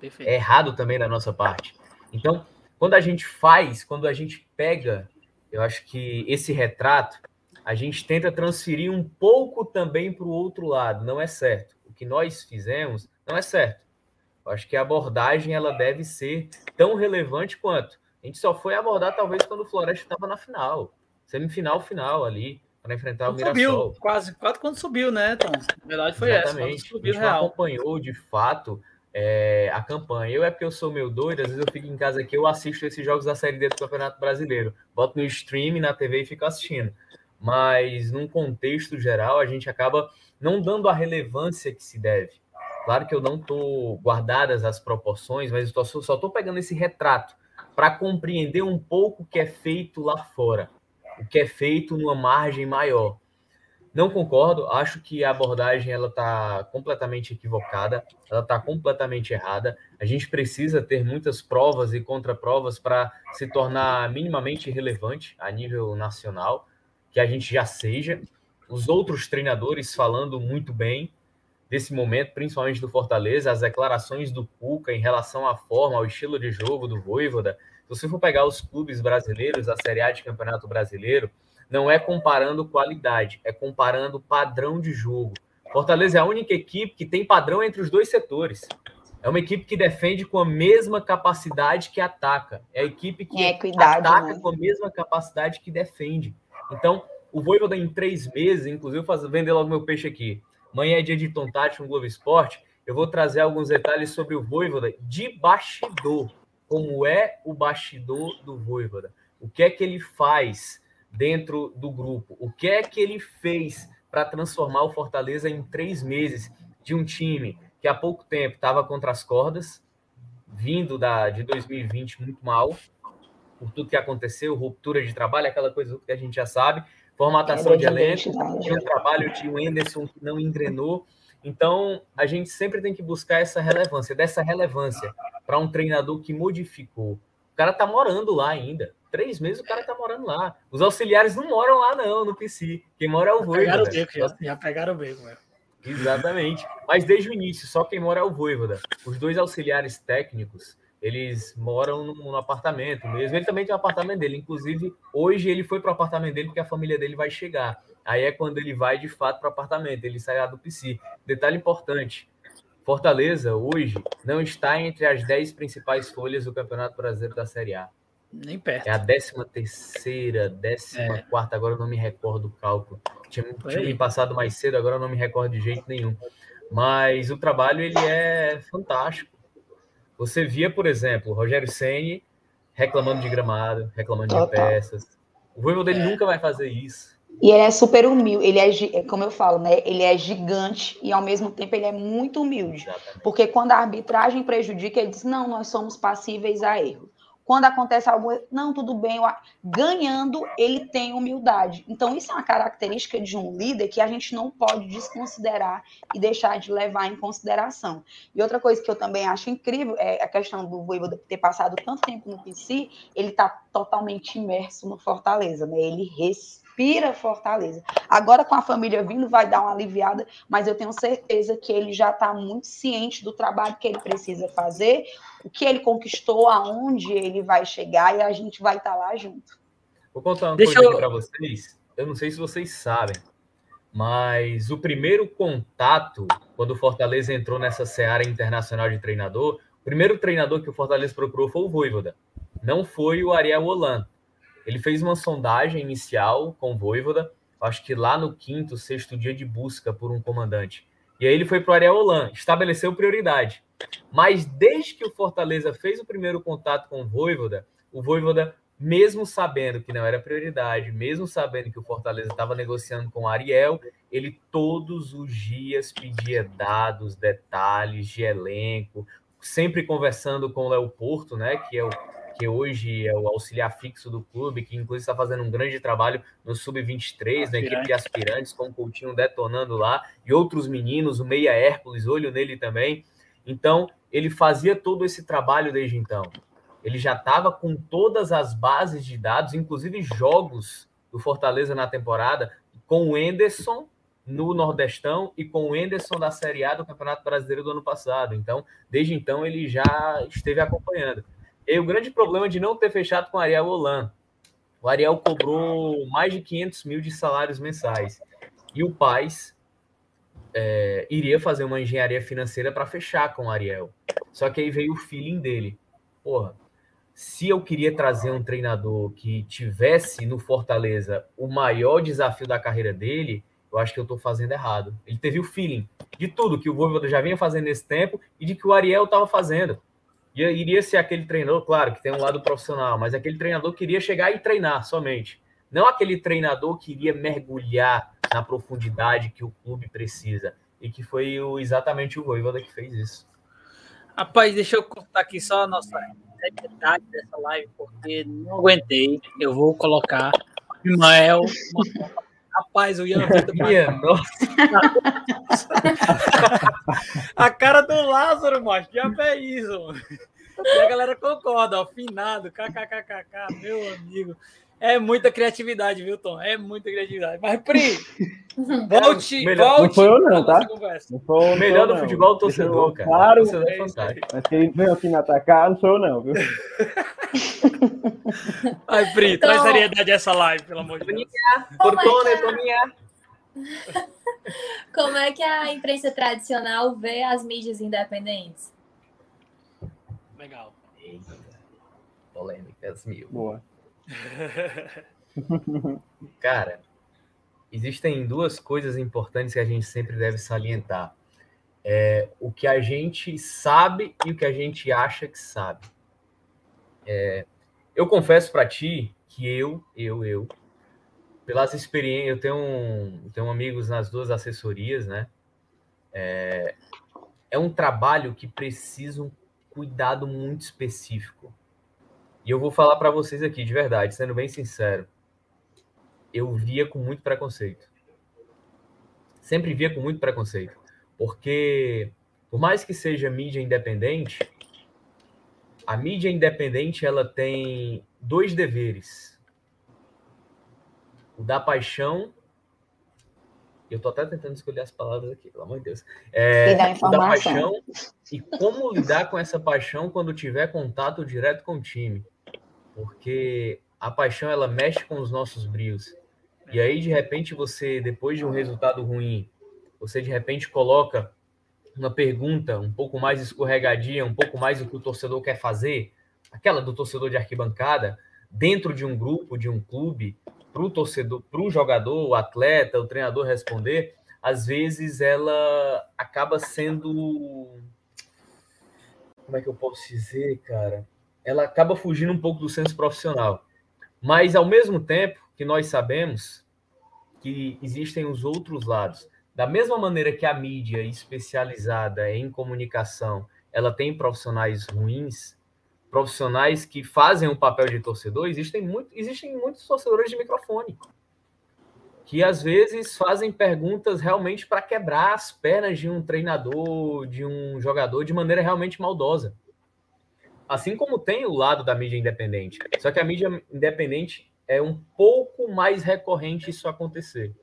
Perfeito. É errado também da nossa parte. Então, quando a gente faz, quando a gente pega, eu acho que esse retrato, a gente tenta transferir um pouco também para o outro lado. Não é certo. O que nós fizemos não é certo. Eu acho que a abordagem ela deve ser tão relevante quanto. A gente só foi abordar talvez quando o Floresta estava na final, semifinal final ali, para enfrentar quando o Mirassol. Subiu, quase, quase quando subiu, né, Tom? Na verdade foi Exatamente. essa. Subiu, a gente acompanhou de fato é, a campanha. Eu é porque eu sou meio doido, às vezes eu fico em casa aqui, eu assisto esses jogos da Série D do Campeonato Brasileiro. Boto no stream, na TV e fico assistindo. Mas, num contexto geral, a gente acaba não dando a relevância que se deve. Claro que eu não estou guardadas as proporções, mas eu só estou pegando esse retrato para compreender um pouco o que é feito lá fora, o que é feito numa margem maior. Não concordo, acho que a abordagem ela está completamente equivocada, ela está completamente errada. A gente precisa ter muitas provas e contraprovas para se tornar minimamente relevante a nível nacional, que a gente já seja. Os outros treinadores falando muito bem desse momento, principalmente do Fortaleza, as declarações do Cuca em relação à forma, ao estilo de jogo do Voivoda. Se você for pegar os clubes brasileiros, a Série A de Campeonato Brasileiro, não é comparando qualidade, é comparando padrão de jogo. Fortaleza é a única equipe que tem padrão entre os dois setores. É uma equipe que defende com a mesma capacidade que ataca. É a equipe que é, ataca né? com a mesma capacidade que defende. Então, o Voivoda em três meses, inclusive, faz, vender logo meu peixe aqui. Amanhã é dia de Tontati no Globo Esporte. Eu vou trazer alguns detalhes sobre o Voivoda de bastidor. Como é o bastidor do Voivoda. O que é que ele faz dentro do grupo. O que é que ele fez para transformar o Fortaleza em três meses de um time que há pouco tempo estava contra as cordas, vindo da, de 2020 muito mal, por tudo que aconteceu, ruptura de trabalho, aquela coisa que a gente já sabe, formatação é de elenco, tinha um trabalho de um Anderson que não engrenou. Então, a gente sempre tem que buscar essa relevância, dessa relevância para um treinador que modificou. O cara tá morando lá ainda. Três meses o cara tá morando lá. Os auxiliares não moram lá, não, no PC. Quem mora é o Voivoda. Pegaram o já, já pegaram o beco, velho. Exatamente. Mas desde o início, só quem mora é o Voivoda. Os dois auxiliares técnicos, eles moram no, no, apartamento mesmo. Ele também tem o apartamento dele. Inclusive, hoje ele foi para o apartamento dele porque a família dele vai chegar. Aí é quando ele vai de fato para o apartamento. Ele sai lá do PC. Detalhe importante: Fortaleza hoje não está entre as 10 principais folhas do Campeonato Brasileiro da Série A. Nem perto. É a décima terceira, décima é. quarta, agora eu não me recordo do cálculo. Tinha, tinha me passado mais cedo, agora eu não me recordo de jeito nenhum. Mas o trabalho ele é fantástico. Você via, por exemplo, o Rogério Ceni reclamando de gramado, reclamando Total. de peças. O Voivoda dele é. nunca vai fazer isso. E ele é super humilde, ele é, como eu falo, né? Ele é gigante e ao mesmo tempo ele é muito humilde. Exatamente. Porque quando a arbitragem prejudica, ele diz: não, nós somos passíveis a erro. Quando acontece algo, não, tudo bem, ganhando, ele tem humildade. Então, isso é uma característica de um líder que a gente não pode desconsiderar e deixar de levar em consideração. E outra coisa que eu também acho incrível é a questão do Voivoda ter passado tanto tempo no PC, ele está totalmente imerso no Fortaleza, né? Ele respira respira Fortaleza. Agora, com a família vindo, vai dar uma aliviada, mas eu tenho certeza que ele já está muito ciente do trabalho que ele precisa fazer, o que ele conquistou, aonde ele vai chegar, e a gente vai estar tá lá junto. Vou contar uma Deixa coisa eu... para vocês. Eu não sei se vocês sabem, mas o primeiro contato, quando o Fortaleza entrou nessa seara internacional de treinador, o primeiro treinador que o Fortaleza procurou foi o Voivoda. Não foi o Ariel Hollande. Ele fez uma sondagem inicial com o Voivoda, acho que lá no quinto, sexto dia de busca por um comandante. E aí ele foi para o Ariel Holan, estabeleceu prioridade. Mas desde que o Fortaleza fez o primeiro contato com o Voivoda, o Voivoda, mesmo sabendo que não era prioridade, mesmo sabendo que o Fortaleza estava negociando com o Ariel, ele todos os dias pedia dados, detalhes de elenco, sempre conversando com o Léo Porto, né, que é o que hoje é o auxiliar fixo do clube, que inclusive está fazendo um grande trabalho no Sub-23, na equipe de aspirantes, com o Coutinho detonando lá, e outros meninos, o Meia Hércules, olho nele também. Então, ele fazia todo esse trabalho desde então. Ele já estava com todas as bases de dados, inclusive jogos do Fortaleza na temporada, com o Enderson no Nordestão e com o Enderson da Série A do Campeonato Brasileiro do ano passado. Então, desde então, ele já esteve acompanhando. E o grande problema de não ter fechado com o Ariel Holan. O Ariel cobrou mais de 500 mil de salários mensais. E o Paz é, iria fazer uma engenharia financeira para fechar com o Ariel. Só que aí veio o feeling dele. Porra, se eu queria trazer um treinador que tivesse no Fortaleza o maior desafio da carreira dele, eu acho que eu estou fazendo errado. Ele teve o feeling de tudo que o Voivoda já vinha fazendo nesse tempo e de que o Ariel estava fazendo. Iria ser aquele treinador, claro, que tem um lado profissional, mas aquele treinador queria chegar e treinar somente. Não aquele treinador que iria mergulhar na profundidade que o clube precisa. E que foi o, exatamente o Voivoda que fez isso. Rapaz, deixa eu contar aqui só a nossa metade dessa live, porque não aguentei. Eu vou colocar Ismael. Rapaz, o Ian Vitor. a cara do Lázaro, macho. Já é isso. E a galera concorda, ó. Finado, kkkk, meu amigo. É muita criatividade, viu, Tom? É muita criatividade. Mas, Pri, volte, melhor, volte. Não foi eu, não, tá? Não foi, o melhor do futebol do torcedor, cara. Claro, é. Mas quem veio aqui me atacar, não sou eu, não, viu? Ai, Pri, então, traz seriedade essa live, pelo amor de Deus. Cortone, Toninha. Como é que a imprensa tradicional vê as mídias independentes? Legal. Polêmicas mil. Boa. Cara, existem duas coisas importantes que a gente sempre deve salientar. É, o que a gente sabe e o que a gente acha que sabe. É, eu confesso para ti que eu, eu, eu, pelas experiências, eu tenho, um, tenho amigos nas duas assessorias, né? É, é um trabalho que precisa um cuidado muito específico. E eu vou falar para vocês aqui, de verdade, sendo bem sincero, eu via com muito preconceito. Sempre via com muito preconceito. Porque, por mais que seja mídia independente, a mídia independente ela tem dois deveres. O da paixão. Eu tô até tentando escolher as palavras aqui, pelo amor de Deus. É, o da paixão e como lidar com essa paixão quando tiver contato direto com o time porque a paixão ela mexe com os nossos brios. E aí de repente você, depois de um resultado ruim, você de repente coloca uma pergunta um pouco mais escorregadia, um pouco mais do que o torcedor quer fazer, aquela do torcedor de arquibancada, dentro de um grupo, de um clube, para o torcedor, para o jogador, o atleta, o treinador responder, às vezes ela acaba sendo. Como é que eu posso dizer, cara? Ela acaba fugindo um pouco do senso profissional. Mas, ao mesmo tempo que nós sabemos que existem os outros lados. Da mesma maneira que a mídia especializada em comunicação, ela tem profissionais ruins, profissionais que fazem o um papel de torcedor, existem, muito, existem muitos torcedores de microfone que às vezes fazem perguntas realmente para quebrar as pernas de um treinador, de um jogador de maneira realmente maldosa. Assim como tem o lado da mídia independente. Só que a mídia independente é um pouco mais recorrente isso acontecer.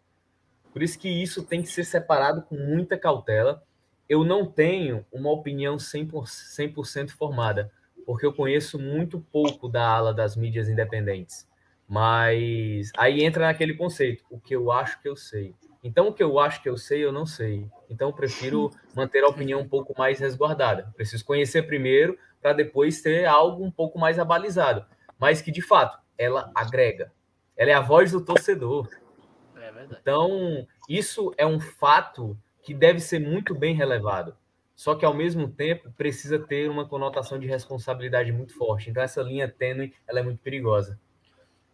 Por isso que isso tem que ser separado com muita cautela. Eu não tenho uma opinião 100%, 100 formada, porque eu conheço muito pouco da ala das mídias independentes. Mas aí entra naquele conceito, o que eu acho que eu sei. Então, o que eu acho que eu sei, eu não sei. Então, eu prefiro manter a opinião um pouco mais resguardada. Preciso conhecer primeiro para depois ter algo um pouco mais abalizado. Mas que, de fato, ela agrega. Ela é a voz do torcedor. É então, isso é um fato que deve ser muito bem relevado. Só que, ao mesmo tempo, precisa ter uma conotação de responsabilidade muito forte. Então, essa linha tênue ela é muito perigosa.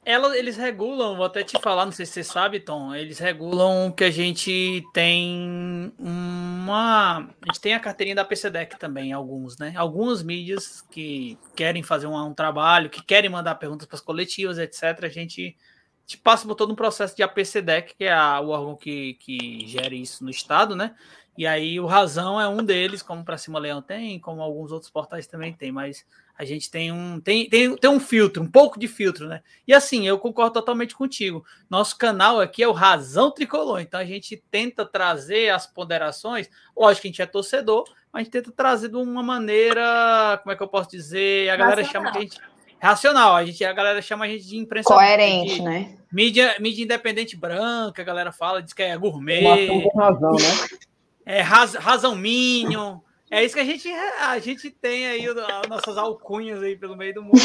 Ela, eles regulam, vou até te falar, não sei se você sabe, Tom, eles regulam que a gente tem um uma. A gente tem a carteirinha da PCDEC também, alguns, né? Algumas mídias que querem fazer um, um trabalho, que querem mandar perguntas para as coletivas, etc. A gente, gente, passa por todo um processo de APCDEC, que é a, o órgão que, que gere isso no Estado, né? E aí o Razão é um deles, como para cima Leão tem, como alguns outros portais também tem, mas a gente tem um tem, tem, tem um filtro, um pouco de filtro, né? E assim, eu concordo totalmente contigo. Nosso canal aqui é o Razão Tricolor, então a gente tenta trazer as ponderações. Lógico que a gente é torcedor, mas a gente tenta trazer de uma maneira, como é que eu posso dizer? A galera racional. chama que a gente racional. A gente a galera chama a gente de imprensa coerente, de, né? Mídia, mídia independente branca, a galera fala, diz que é gourmet. Com razão, né? É raz, razão Minion. É isso que a gente, a gente tem aí, as nossas alcunhas aí pelo meio do mundo.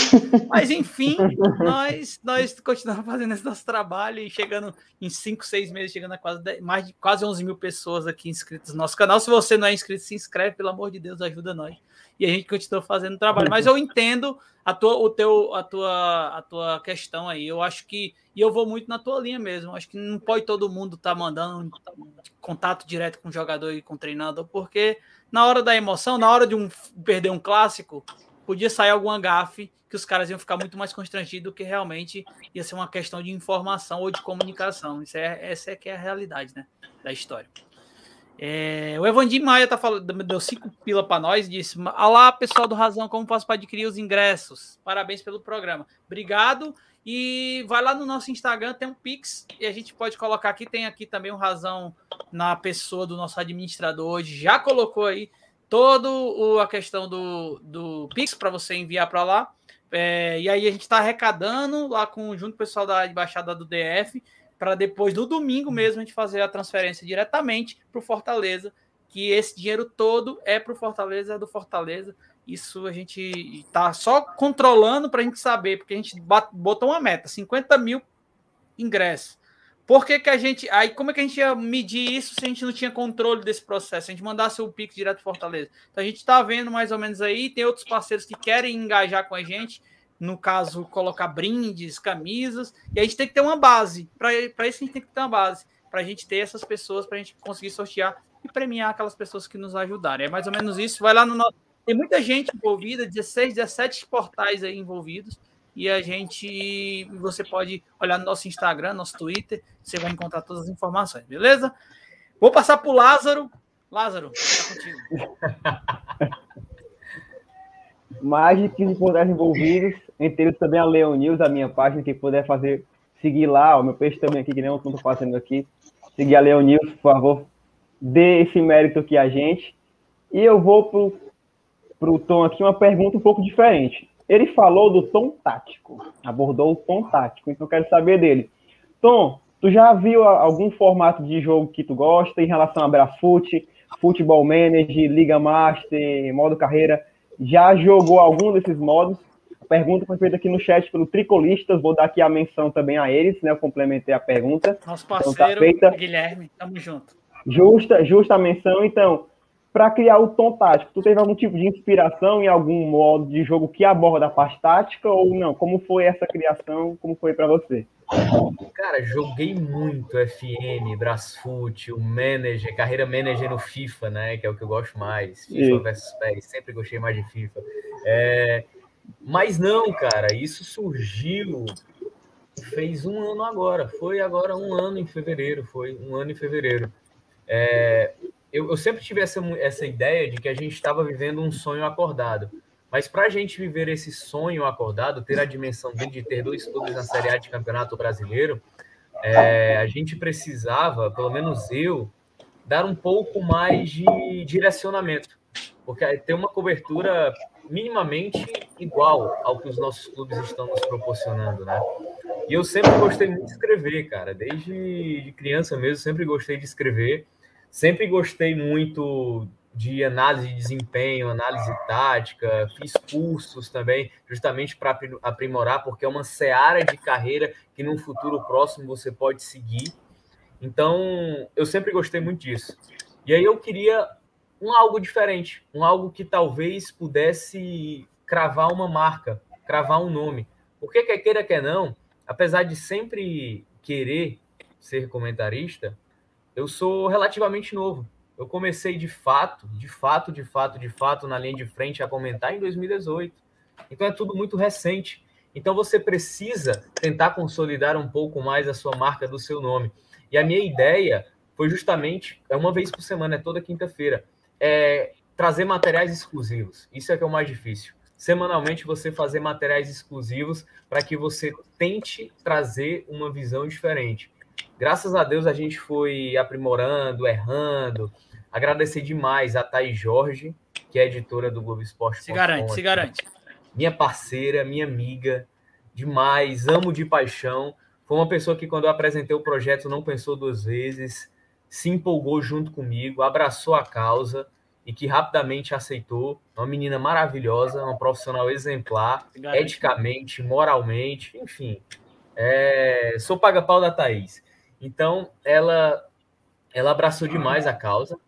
Mas, enfim, nós, nós continuamos fazendo esse nosso trabalho e chegando em 5, 6 meses, chegando a quase 10, mais de quase 11 mil pessoas aqui inscritas no nosso canal. Se você não é inscrito, se inscreve, pelo amor de Deus, ajuda nós. E a gente continua fazendo o trabalho. Mas eu entendo a tua, o teu, a, tua, a tua questão aí. Eu acho que, e eu vou muito na tua linha mesmo. Acho que não pode todo mundo estar tá mandando contato direto com jogador e com treinador, porque na hora da emoção, na hora de um, perder um clássico, podia sair alguma gafe que os caras iam ficar muito mais constrangidos do que realmente ia ser uma questão de informação ou de comunicação. Isso é, essa é que é a realidade né, da história. É, o Evandir Maia tá falando, deu cinco pila para nós, disse: Olá, pessoal do Razão, como faço para adquirir os ingressos? Parabéns pelo programa. Obrigado. E vai lá no nosso Instagram, tem um Pix, e a gente pode colocar aqui. Tem aqui também o Razão na pessoa do nosso administrador hoje. Já colocou aí toda a questão do, do Pix para você enviar para lá. É, e aí a gente está arrecadando lá com junto com o pessoal da embaixada do DF para depois no domingo mesmo a gente fazer a transferência diretamente para o Fortaleza, que esse dinheiro todo é para o Fortaleza, é do Fortaleza. Isso a gente está só controlando para a gente saber, porque a gente botou uma meta, 50 mil ingressos. Por que, que a gente. Aí, como é que a gente ia medir isso se a gente não tinha controle desse processo? Se a gente mandasse o Pix direto para Fortaleza. Então a gente está vendo mais ou menos aí, tem outros parceiros que querem engajar com a gente. No caso, colocar brindes, camisas, e a gente tem que ter uma base. Para isso, a gente tem que ter uma base. Para a gente ter essas pessoas, para a gente conseguir sortear e premiar aquelas pessoas que nos ajudarem. É mais ou menos isso. Vai lá no nosso tem muita gente envolvida, 16, 17 portais aí envolvidos. E a gente. Você pode olhar no nosso Instagram, nosso Twitter, você vai encontrar todas as informações, beleza? Vou passar para o Lázaro. Lázaro, tá contigo. Mais de 15 portais envolvidos, entre eles também a Leon News, a minha página, quem puder fazer, seguir lá, o meu peixe também aqui, que nem eu estou fazendo aqui. Seguir a Leon News, por favor, dê esse mérito aqui a gente. E eu vou pro para o Tom aqui uma pergunta um pouco diferente. Ele falou do tom tático, abordou o tom tático, então eu quero saber dele. Tom, tu já viu algum formato de jogo que tu gosta em relação a Brafute, Futebol Manager, Liga Master, modo carreira? Já jogou algum desses modos? A pergunta foi feita aqui no chat pelo Tricolistas, vou dar aqui a menção também a eles, né? Eu complementei a pergunta. Nosso parceiro então, tá. Guilherme, tamo junto. Justa, justa a menção, então para criar o tom tático? Tu teve algum tipo de inspiração em algum modo de jogo que aborda a parte tática ou não? Como foi essa criação? Como foi para você? Cara, joguei muito FM, Brasfoot, o Manager, carreira Manager no FIFA, né? Que é o que eu gosto mais. FIFA versus PES, sempre gostei mais de FIFA. É... Mas não, cara, isso surgiu fez um ano agora. Foi agora um ano em fevereiro. Foi um ano em fevereiro. É, eu, eu sempre tive essa, essa ideia de que a gente estava vivendo um sonho acordado. Mas para a gente viver esse sonho acordado, ter a dimensão de ter dois clubes na Série A de Campeonato Brasileiro, é, a gente precisava, pelo menos eu, dar um pouco mais de direcionamento. Porque ter uma cobertura minimamente igual ao que os nossos clubes estão nos proporcionando, né? E eu sempre gostei muito de escrever, cara. Desde de criança mesmo, sempre gostei de escrever. Sempre gostei muito de análise de desempenho, análise tática, fiz cursos também, justamente para aprimorar, porque é uma seara de carreira que num futuro próximo você pode seguir. Então, eu sempre gostei muito disso. E aí eu queria um algo diferente, um algo que talvez pudesse cravar uma marca, cravar um nome. Porque quer queira, quer não, apesar de sempre querer ser comentarista, eu sou relativamente novo. Eu comecei de fato, de fato, de fato, de fato, na linha de frente a comentar em 2018. Então é tudo muito recente. Então você precisa tentar consolidar um pouco mais a sua marca do seu nome. E a minha ideia foi justamente, é uma vez por semana, é toda quinta-feira, é trazer materiais exclusivos. Isso é que é o mais difícil. Semanalmente você fazer materiais exclusivos para que você tente trazer uma visão diferente. Graças a Deus a gente foi aprimorando, errando. Agradecer demais a Thaís Jorge, que é editora do Globo Esporte. Se garante, se garante minha parceira, minha amiga, demais, amo de paixão. Foi uma pessoa que, quando eu apresentei o projeto, não pensou duas vezes, se empolgou junto comigo, abraçou a causa e que rapidamente aceitou. Uma menina maravilhosa, uma profissional exemplar, eticamente, moralmente, enfim. É... Sou paga-pau da Thaís. Então, ela, ela abraçou demais a causa.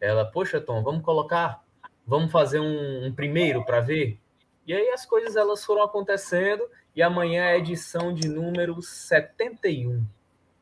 Ela, poxa, Tom, vamos colocar, vamos fazer um, um primeiro para ver? E aí as coisas elas foram acontecendo e amanhã é a edição de número 71.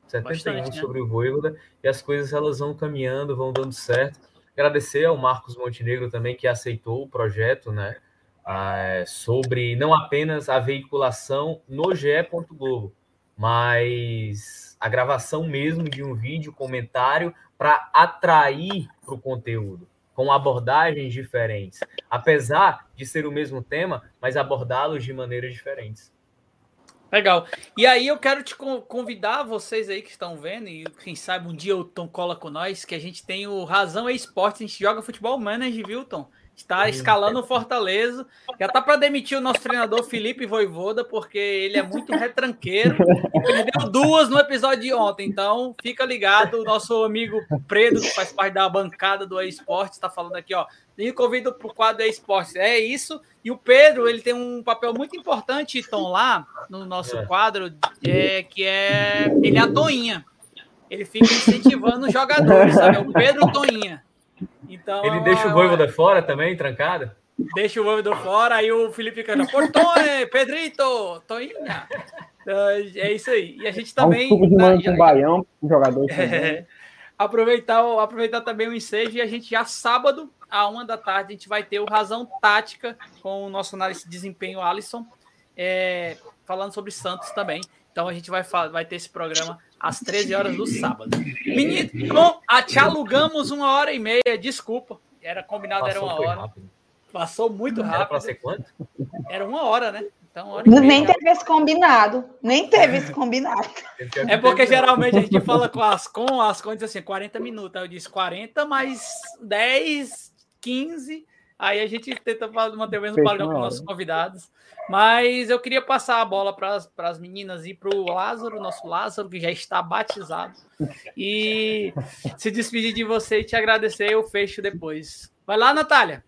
71 Bastante, né? sobre né? o Voivoda e as coisas elas vão caminhando, vão dando certo. Agradecer ao Marcos Montenegro também que aceitou o projeto, né? Ah, sobre não apenas a veiculação no GE. Globo, mas a gravação mesmo de um vídeo, comentário para atrair para o conteúdo com abordagens diferentes, apesar de ser o mesmo tema, mas abordá-los de maneiras diferentes. Legal. E aí eu quero te convidar vocês aí que estão vendo, e quem sabe um dia o Tom cola com nós, que a gente tem o Razão Esportes, a gente joga futebol manager, viu, Tom? Está escalando o Fortaleza. Já tá para demitir o nosso treinador Felipe Voivoda, porque ele é muito retranqueiro. E perdeu duas no episódio de ontem. Então, fica ligado. O nosso amigo Predo, que faz parte da bancada do esporte, está falando aqui, ó. E convido para o quadro esporte. É isso. E o Pedro, ele tem um papel muito importante, Tom, lá no nosso é. quadro, é, que é. Ele é a Toinha. Ele fica incentivando os jogadores, sabe? É o Pedro Toinha. Então, ele deixa o Voivoda fora também, trancado? Deixa o Voivoda fora, aí o Felipe canta Portone, Pedrito, Toinha. É isso aí. E a gente também. Um de manhã com baião, um jogador. É, aproveitar, aproveitar também o ensejo e a gente já sábado, à uma da tarde, a gente vai ter o Razão Tática com o nosso análise de desempenho Alisson, é, falando sobre Santos também. Então a gente vai, vai ter esse programa às 13 horas do sábado. Menino, bom, a, te alugamos uma hora e meia, desculpa. Era combinado, Passou, era uma hora. Rápido. Passou muito rápido. Era para ser quanto? Era uma hora, né? Então, hora Nem teve esse combinado. Nem teve esse combinado. É porque geralmente a gente fala com as com, as contas assim, 40 minutos. Aí eu disse 40 mais 10, 15 Aí a gente tenta manter o mesmo padrão com nossos convidados. Mas eu queria passar a bola para as meninas e para o Lázaro, nosso Lázaro, que já está batizado. E se despedir de você e te agradecer, eu fecho depois. Vai lá, Natália.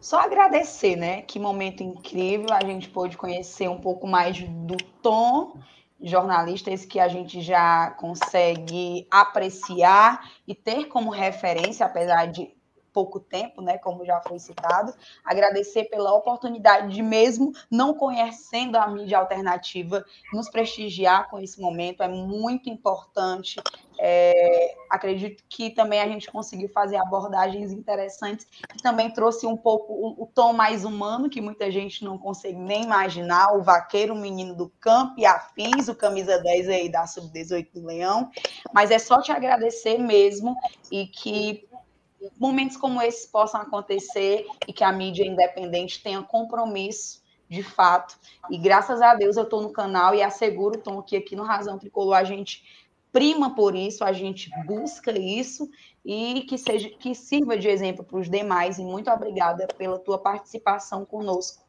Só agradecer, né? Que momento incrível. A gente pôde conhecer um pouco mais do tom jornalista, esse que a gente já consegue apreciar e ter como referência, apesar de pouco tempo, né, como já foi citado. Agradecer pela oportunidade de mesmo não conhecendo a mídia alternativa, nos prestigiar com esse momento é muito importante. É, acredito que também a gente conseguiu fazer abordagens interessantes que também trouxe um pouco o, o, tom mais humano que muita gente não consegue nem imaginar, o vaqueiro, o menino do campo e afins, o camisa 10 aí da sub-18 do Leão. Mas é só te agradecer mesmo e que momentos como esses possam acontecer e que a mídia independente tenha compromisso de fato. E graças a Deus eu estou no canal e asseguro, Tom, que aqui no Razão Tricolor a gente prima por isso, a gente busca isso e que seja que sirva de exemplo para os demais. E muito obrigada pela tua participação conosco.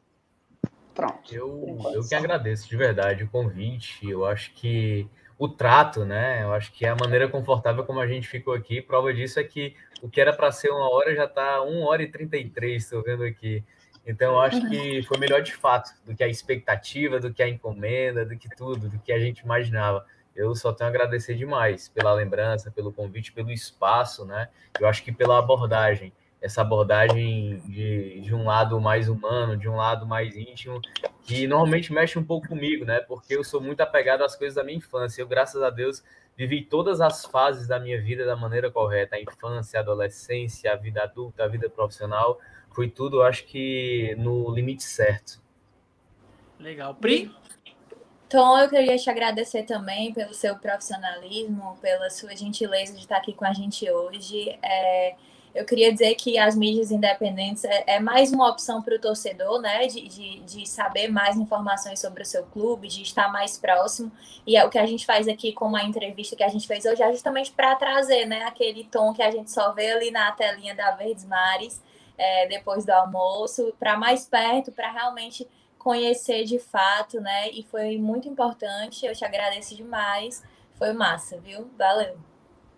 Pronto. Eu, eu que agradeço de verdade o convite. Eu acho que o trato, né? Eu acho que é a maneira confortável como a gente ficou aqui. Prova disso é que o que era para ser uma hora já está 1 hora e 33, estou vendo aqui. Então, eu acho que foi melhor de fato do que a expectativa, do que a encomenda, do que tudo, do que a gente imaginava. Eu só tenho a agradecer demais pela lembrança, pelo convite, pelo espaço, né? Eu acho que pela abordagem. Essa abordagem de, de um lado mais humano, de um lado mais íntimo, que normalmente mexe um pouco comigo, né? Porque eu sou muito apegado às coisas da minha infância. Eu, graças a Deus, vivi todas as fases da minha vida da maneira correta: a infância, a adolescência, a vida adulta, a vida profissional. Foi tudo, acho que, no limite certo. Legal. Pri? Tom, eu queria te agradecer também pelo seu profissionalismo, pela sua gentileza de estar aqui com a gente hoje. É, eu queria dizer que as mídias independentes é, é mais uma opção para o torcedor, né? De, de, de, saber mais informações sobre o seu clube, de estar mais próximo. E é o que a gente faz aqui com a entrevista que a gente fez hoje, é justamente para trazer né, aquele tom que a gente só vê ali na telinha da Verdes Mares, é, depois do almoço, para mais perto, para realmente conhecer de fato, né? E foi muito importante. Eu te agradeço demais. Foi massa, viu? Valeu.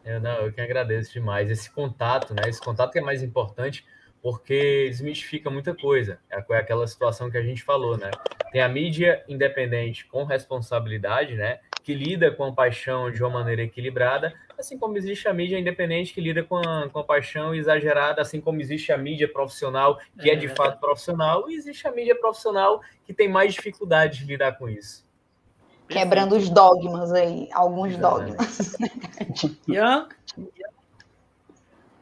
Eu não, eu que agradeço demais esse contato, né? Esse contato que é mais importante porque desmistifica muita coisa. É, é aquela situação que a gente falou, né? Tem a mídia independente com responsabilidade, né? Que lida com a paixão de uma maneira equilibrada, assim como existe a mídia independente que lida com a, com a paixão exagerada, assim como existe a mídia profissional que é de é. fato profissional, e existe a mídia profissional que tem mais dificuldade de lidar com isso. Quebrando os dogmas aí, alguns dogmas. Ian?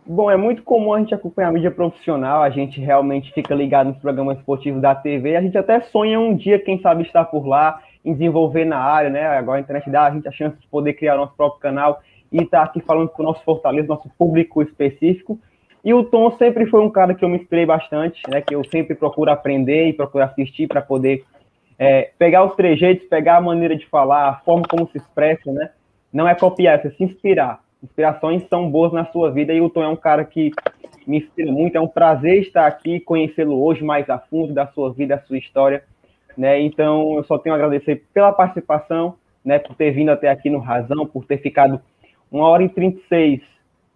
Bom, é muito comum a gente acompanhar a mídia profissional, a gente realmente fica ligado nos programas esportivos da TV, a gente até sonha um dia, quem sabe, estar por lá, em desenvolver na área, né? Agora a internet dá a gente a chance de poder criar nosso próprio canal e estar aqui falando com o nosso Fortaleza, nosso público específico. E o Tom sempre foi um cara que eu me inspirei bastante, né? Que eu sempre procuro aprender e procuro assistir para poder é, pegar os trejeitos, pegar a maneira de falar, a forma como se expressa, né? Não é copiar, é se inspirar. Inspirações são boas na sua vida e o Tom é um cara que me inspira muito. É um prazer estar aqui, conhecê-lo hoje mais a fundo da sua vida, da sua história, né? Então eu só tenho a agradecer pela participação, né? Por ter vindo até aqui no Razão, por ter ficado uma hora e 36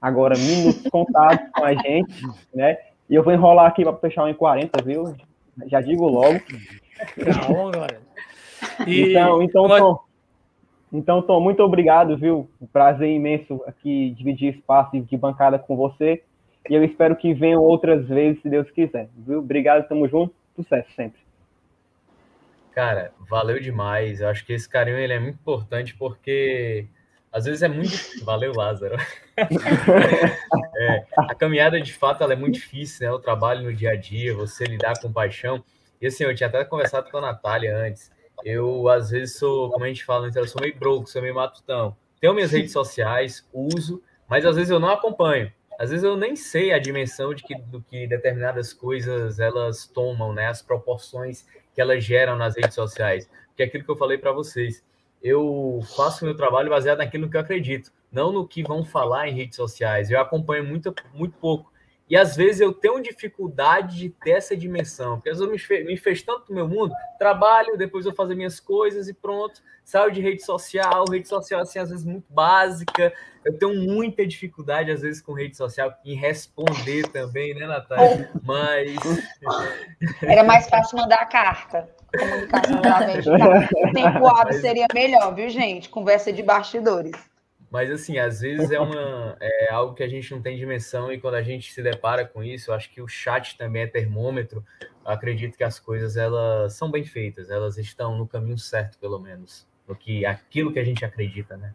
agora minutos contados com a gente, né? E eu vou enrolar aqui para fechar em 40, viu? Já digo logo. Calma, agora. E... Então, então, Tom, então, Tom, muito obrigado, viu? Um prazer imenso aqui dividir espaço de bancada com você. E eu espero que venham outras vezes, se Deus quiser. Viu? Obrigado, tamo junto. Sucesso sempre. Cara, valeu demais. Eu acho que esse carinho ele é muito importante porque às vezes é muito. Valeu, Lázaro. é, a caminhada de fato ela é muito difícil, né? O trabalho no dia a dia, você lidar com paixão. E assim, eu tinha até conversado com a Natália antes. Eu, às vezes, sou, como a gente fala, eu sou meio broco, sou meio matutão. Tenho minhas redes sociais, uso, mas às vezes eu não acompanho. Às vezes eu nem sei a dimensão de que, do que determinadas coisas elas tomam, né? As proporções que elas geram nas redes sociais. Que é aquilo que eu falei para vocês. Eu faço meu trabalho baseado naquilo que eu acredito, não no que vão falar em redes sociais. Eu acompanho muito, muito pouco. E às vezes eu tenho dificuldade de ter essa dimensão, porque às vezes me fez, me fez tanto no meu mundo, trabalho, depois eu fazer minhas coisas e pronto, saio de rede social, rede social assim às vezes muito básica. Eu tenho muita dificuldade às vezes com rede social em responder também, né, Natália? Mas era mais fácil mandar a carta. Comunicação através de O tempo hábil seria melhor, viu, gente? Conversa de bastidores. Mas, assim, às vezes é, uma, é algo que a gente não tem dimensão e quando a gente se depara com isso, eu acho que o chat também é termômetro. Eu acredito que as coisas, elas são bem feitas, elas estão no caminho certo, pelo menos, no que aquilo que a gente acredita, né?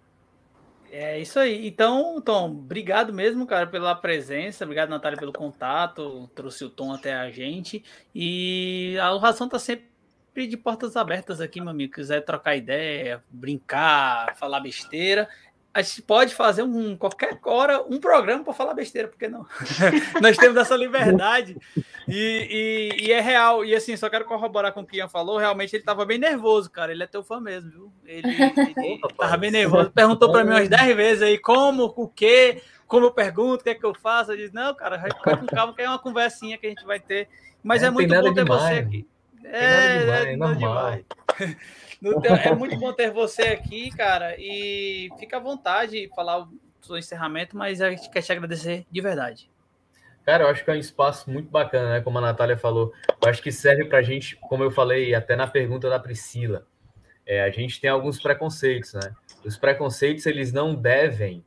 É isso aí. Então, Tom, obrigado mesmo, cara, pela presença. Obrigado, Natália, pelo contato. Trouxe o Tom até a gente. E a Ração tá sempre de portas abertas aqui, meu amigo. Quiser trocar ideia, brincar, falar besteira, a gente pode fazer um qualquer hora um programa para falar besteira, porque não? Nós temos essa liberdade e, e, e, é real. E assim, só quero corroborar com o que Ian falou. Realmente ele estava bem nervoso, cara. Ele é teu fã mesmo, viu? Ele, ele tava bem nervoso. Perguntou para mim umas 10 vezes aí como, o quê, como eu pergunto, o que é que eu faço. Eu disse, não, cara, vai com calma, que é uma conversinha que a gente vai ter. Mas é, é muito bom ter demais. você aqui. É, demais, é, é normal. Demais. é muito bom ter você aqui, cara. E fica à vontade de falar o seu encerramento, mas a gente quer te agradecer de verdade. Cara, eu acho que é um espaço muito bacana, né? Como a Natália falou. Eu acho que serve para a gente, como eu falei até na pergunta da Priscila, é, a gente tem alguns preconceitos, né? Os preconceitos, eles não devem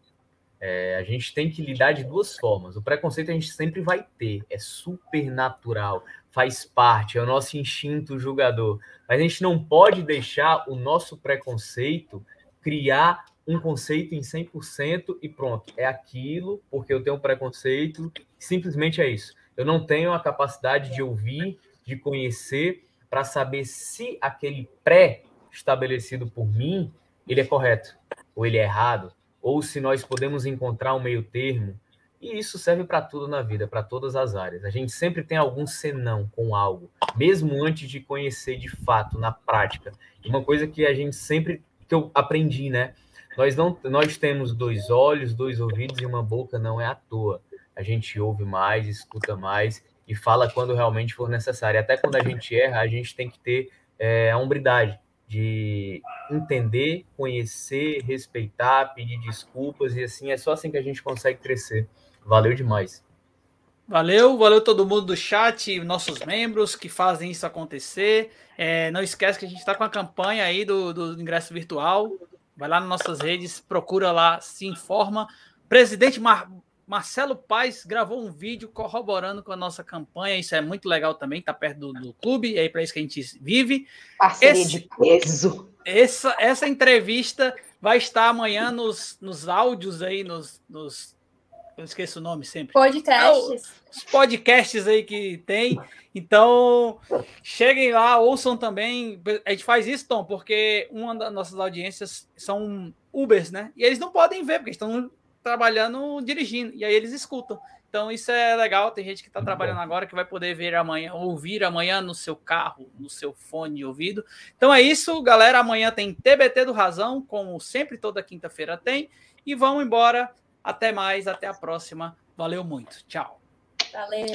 É, a gente tem que lidar de duas formas. O preconceito a gente sempre vai ter, é super natural, faz parte, é o nosso instinto julgador. Mas a gente não pode deixar o nosso preconceito criar um conceito em 100% e pronto, é aquilo, porque eu tenho um preconceito, simplesmente é isso. Eu não tenho a capacidade de ouvir, de conhecer, para saber se aquele pré-estabelecido por mim, ele é correto, ou ele é errado, ou se nós podemos encontrar um meio termo. E isso serve para tudo na vida, para todas as áreas. A gente sempre tem algum senão com algo, mesmo antes de conhecer de fato, na prática. Uma coisa que a gente sempre, que eu aprendi, né? Nós, não, nós temos dois olhos, dois ouvidos e uma boca, não é à toa. A gente ouve mais, escuta mais e fala quando realmente for necessário. Até quando a gente erra, a gente tem que ter é, a hombridade de entender, conhecer, respeitar, pedir desculpas e assim é só assim que a gente consegue crescer. Valeu demais. Valeu, valeu todo mundo do chat, nossos membros que fazem isso acontecer. É, não esquece que a gente está com a campanha aí do, do ingresso virtual. Vai lá nas nossas redes, procura lá, se informa. Presidente Mar Marcelo Paes gravou um vídeo corroborando com a nossa campanha. Isso é muito legal também, tá perto do, do clube, é para isso que a gente vive. Parceria Esse, de peso. Essa, essa entrevista vai estar amanhã nos, nos áudios aí, nos, nos. Eu esqueço o nome sempre. Podcasts. É, os podcasts aí que tem. Então, cheguem lá, ouçam também. A gente faz isso, Tom, porque uma das nossas audiências são Ubers, né? E eles não podem ver, porque estão trabalhando dirigindo, e aí eles escutam. Então isso é legal, tem gente que está trabalhando agora que vai poder ver amanhã, ouvir amanhã no seu carro, no seu fone de ouvido. Então é isso, galera. Amanhã tem TBT do Razão, como sempre toda quinta-feira tem. E vamos embora. Até mais, até a próxima. Valeu muito. Tchau. Valeu.